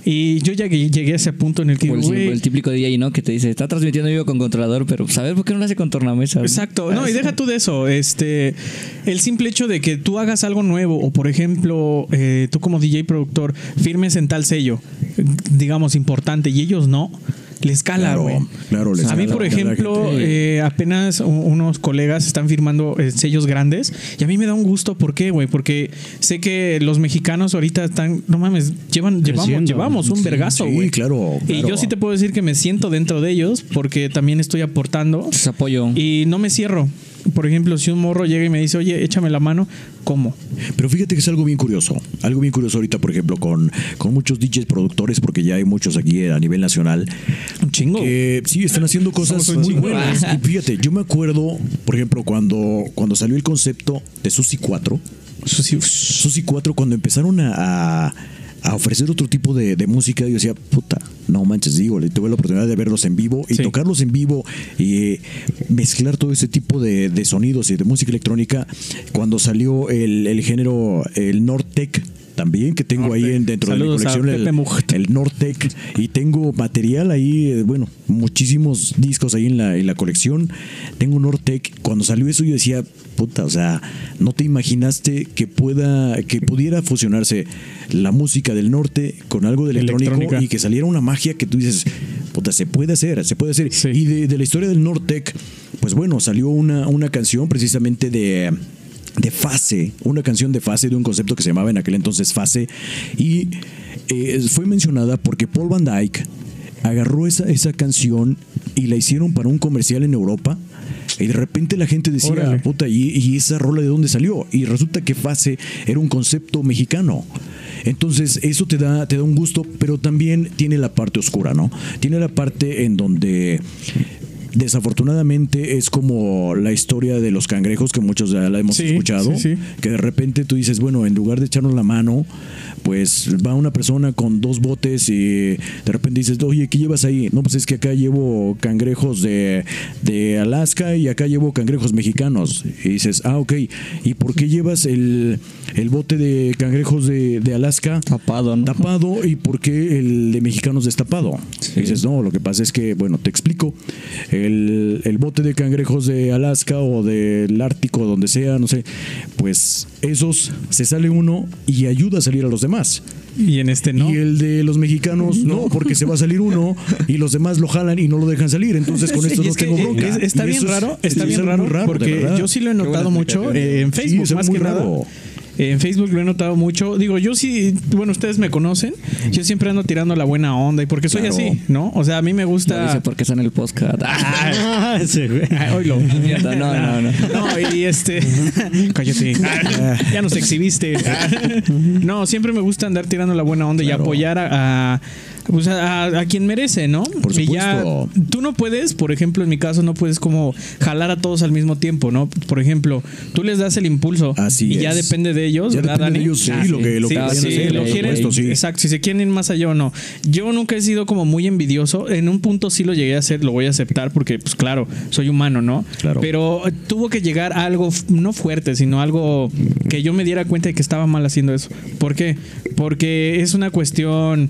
Y yo ya que llegué a ese punto en el que, Como el, el típico DJ, ¿no? Que te dice, está transmitiendo vivo con controlador, pero ¿sabes por qué no lo hace con tornamesa? Exacto, no, y deja tú de eso, este, el simple hecho de que tú hagas algo nuevo, o por ejemplo, eh, tú como DJ productor firmes en tal sello, digamos, importante, y ellos no, les cala, Claro, güey. claro, les A mí, por ejemplo, eh, apenas unos colegas están firmando eh, sellos grandes y a mí me da un gusto. ¿Por qué, güey? Porque sé que los mexicanos ahorita están, no mames, llevan, llevamos, llevamos un Sí, vergazo, sí, güey. claro, Y claro. yo sí te puedo decir que me siento dentro de ellos porque también estoy aportando Es apoyo. y no me cierro. Por ejemplo, si un morro llega y me dice, oye, échame la mano, ¿cómo? Pero fíjate que es algo bien curioso. Algo bien curioso ahorita, por ejemplo, con, con muchos DJs productores, porque ya hay muchos aquí a nivel nacional, Un chingo. que sí están haciendo cosas muy chingo. buenas. Y fíjate, yo me acuerdo, por ejemplo, cuando, cuando salió el concepto de Susi 4, Eso sí, Susi 4, cuando empezaron a, a- a ofrecer otro tipo de, de música, yo decía, puta, no manches, digo, le tuve la oportunidad de verlos en vivo y Sí. tocarlos en vivo y eh, mezclar todo ese tipo de, de sonidos y de música electrónica. Cuando salió el, el género, el Nortec. También que tengo ahí Nortec. en, dentro Saludos de mi colección el, el Nortec y tengo material ahí, eh, bueno, muchísimos discos ahí en la, en la colección. Tengo Nortec. Cuando salió eso yo decía, puta, o sea, no te imaginaste que pueda, que pudiera fusionarse la música del norte con algo de electrónico Electrónica. y que saliera una magia que tú dices, puta, se puede hacer, se puede hacer. Sí. Y de, de la historia del Nortec, pues bueno, salió una, una canción precisamente de de fase, una canción de fase de un concepto que se llamaba en aquel entonces fase y eh, fue mencionada porque Paul Van Dyke agarró esa, esa canción y la hicieron para un comercial en Europa y de repente la gente decía, Órale. puta, ¿y, y esa rola de dónde salió? Y resulta que fase era un concepto mexicano. Entonces, eso te da, te da un gusto, pero también tiene la parte oscura, ¿no? Tiene la parte en donde desafortunadamente es como la historia de los cangrejos que muchos ya la hemos Sí, escuchado, sí, sí. que de repente tú dices, bueno, en lugar de echarnos la mano, pues va una persona con dos botes y de repente dices, oye, ¿qué llevas ahí? No, pues es que acá llevo cangrejos de, de Alaska y acá llevo cangrejos mexicanos. Y dices, ah, ok, ¿y por qué llevas el, el bote de cangrejos de, de Alaska Tapado, ¿no? tapado y por qué el de mexicanos destapado? Y dices, no, lo que pasa es que, bueno, te explico, el, el bote de cangrejos de Alaska o del Ártico, donde sea, no sé, pues esos se sale uno y ayuda a salir a los demás. Y en este no. Y el de los mexicanos no, porque se va a salir uno y los demás lo jalan y no lo dejan salir. Entonces con esto Y no es que, tengo bronca. es- está Y bien raro, está es bien raro, de porque yo sí lo he notado mucho eh, en Facebook, es más que nada. En Facebook lo he notado mucho. Digo, yo sí, bueno, ustedes me conocen. Yo siempre ando tirando la buena onda y porque soy Claro. así, ¿no? O sea, a mí me Lo gusta. dice porque en el podcast. Ah, ese güey. Oílo. No, no, no. No, y este. Cállate. ya nos exhibiste. no, siempre me gusta andar tirando la buena onda y apoyar a. a pues a, a- quien merece, ¿no? Por Y ya, supuesto. tú no puedes, por ejemplo, en mi caso, no puedes como jalar a todos al mismo tiempo, ¿no? Por ejemplo, tú les das el impulso Así y ya depende de ellos, Ya ¿verdad, depende de ellos, sí, Ah, lo que- lo sí, que sí, hacer, lo por quieren, supuesto, sí. Exacto, si se quieren ir más allá o no. Yo nunca he sido como muy envidioso. En un punto sí lo llegué a hacer, lo voy a aceptar porque, pues claro, soy humano, ¿no? Claro. Pero tuvo que llegar a algo no fuerte, sino algo que yo me diera cuenta de que estaba mal haciendo eso. ¿Por qué? Porque es una cuestión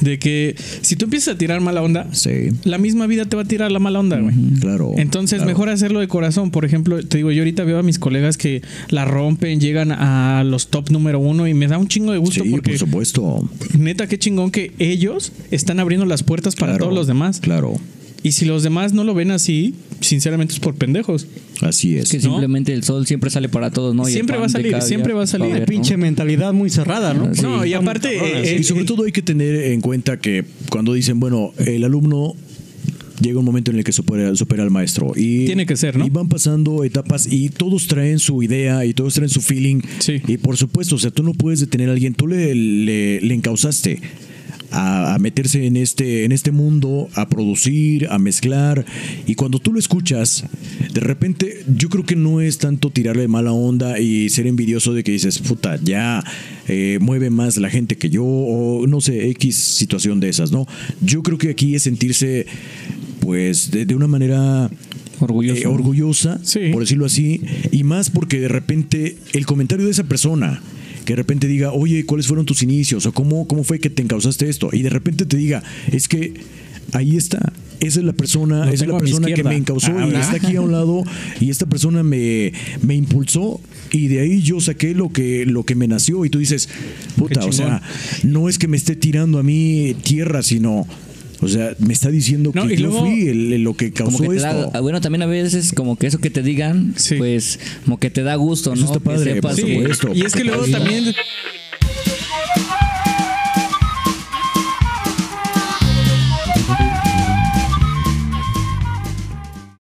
de que si tú empiezas a tirar mala onda, Sí, la misma vida te va a tirar la mala onda, güey. claro. Entonces, claro. mejor hacerlo de corazón. Por ejemplo, te digo, yo ahorita veo a mis colegas que la rompen, llegan a los top número uno y me da un chingo de gusto Sí, porque por supuesto. neta, qué chingón que ellos están abriendo las puertas para Claro, todos los demás. Claro, Y si los demás no lo ven así, sinceramente es por pendejos. así es. Es que simplemente el sol siempre sale para todos, ¿no? Y Siempre va a salir, siempre va a salir. ¿no? Pinche mentalidad muy cerrada, ¿no? Sí. No, y aparte, eh. Y sobre todo hay que tener en cuenta que cuando dicen, bueno, el alumno llega un momento en el que supera, supera al maestro. Y, Tiene que ser, ¿no? Y van pasando etapas y todos traen su idea y todos traen su feeling. Sí. Y por supuesto, o sea, tú no puedes detener a alguien, tú le, le, le encausaste. A, a meterse en este, en este mundo, a producir, a mezclar. Y cuando tú lo escuchas, de repente, yo creo que no es tanto tirarle mala onda y ser envidioso de que dices, puta, ya eh, mueve más la gente que yo, o no sé, X situación de esas, ¿no? Yo creo que aquí es sentirse, pues, de, de una manera Orgulloso. eh, orgullosa, Sí. por decirlo así, y más porque de repente el comentario de esa persona que de repente diga, oye, ¿cuáles fueron tus inicios? o cómo, cómo fue que te encausaste esto, y de repente te diga, es que ahí está. Esa es la persona, esa es la persona que me encausó Ah, y está aquí a un lado y esta persona me, me impulsó y de ahí yo saqué lo que, lo que me nació y tú dices, puta, o sea, no es que me esté tirando a mí tierra, sino, o sea, me está diciendo No, que yo luego- fui el, el- lo que como causó que esto. da, ah, bueno, también a veces como que eso que te digan, Sí. pues como que te da gusto, Eso ¿no? está Que padre, sepas por que- supuesto. Y es que luego también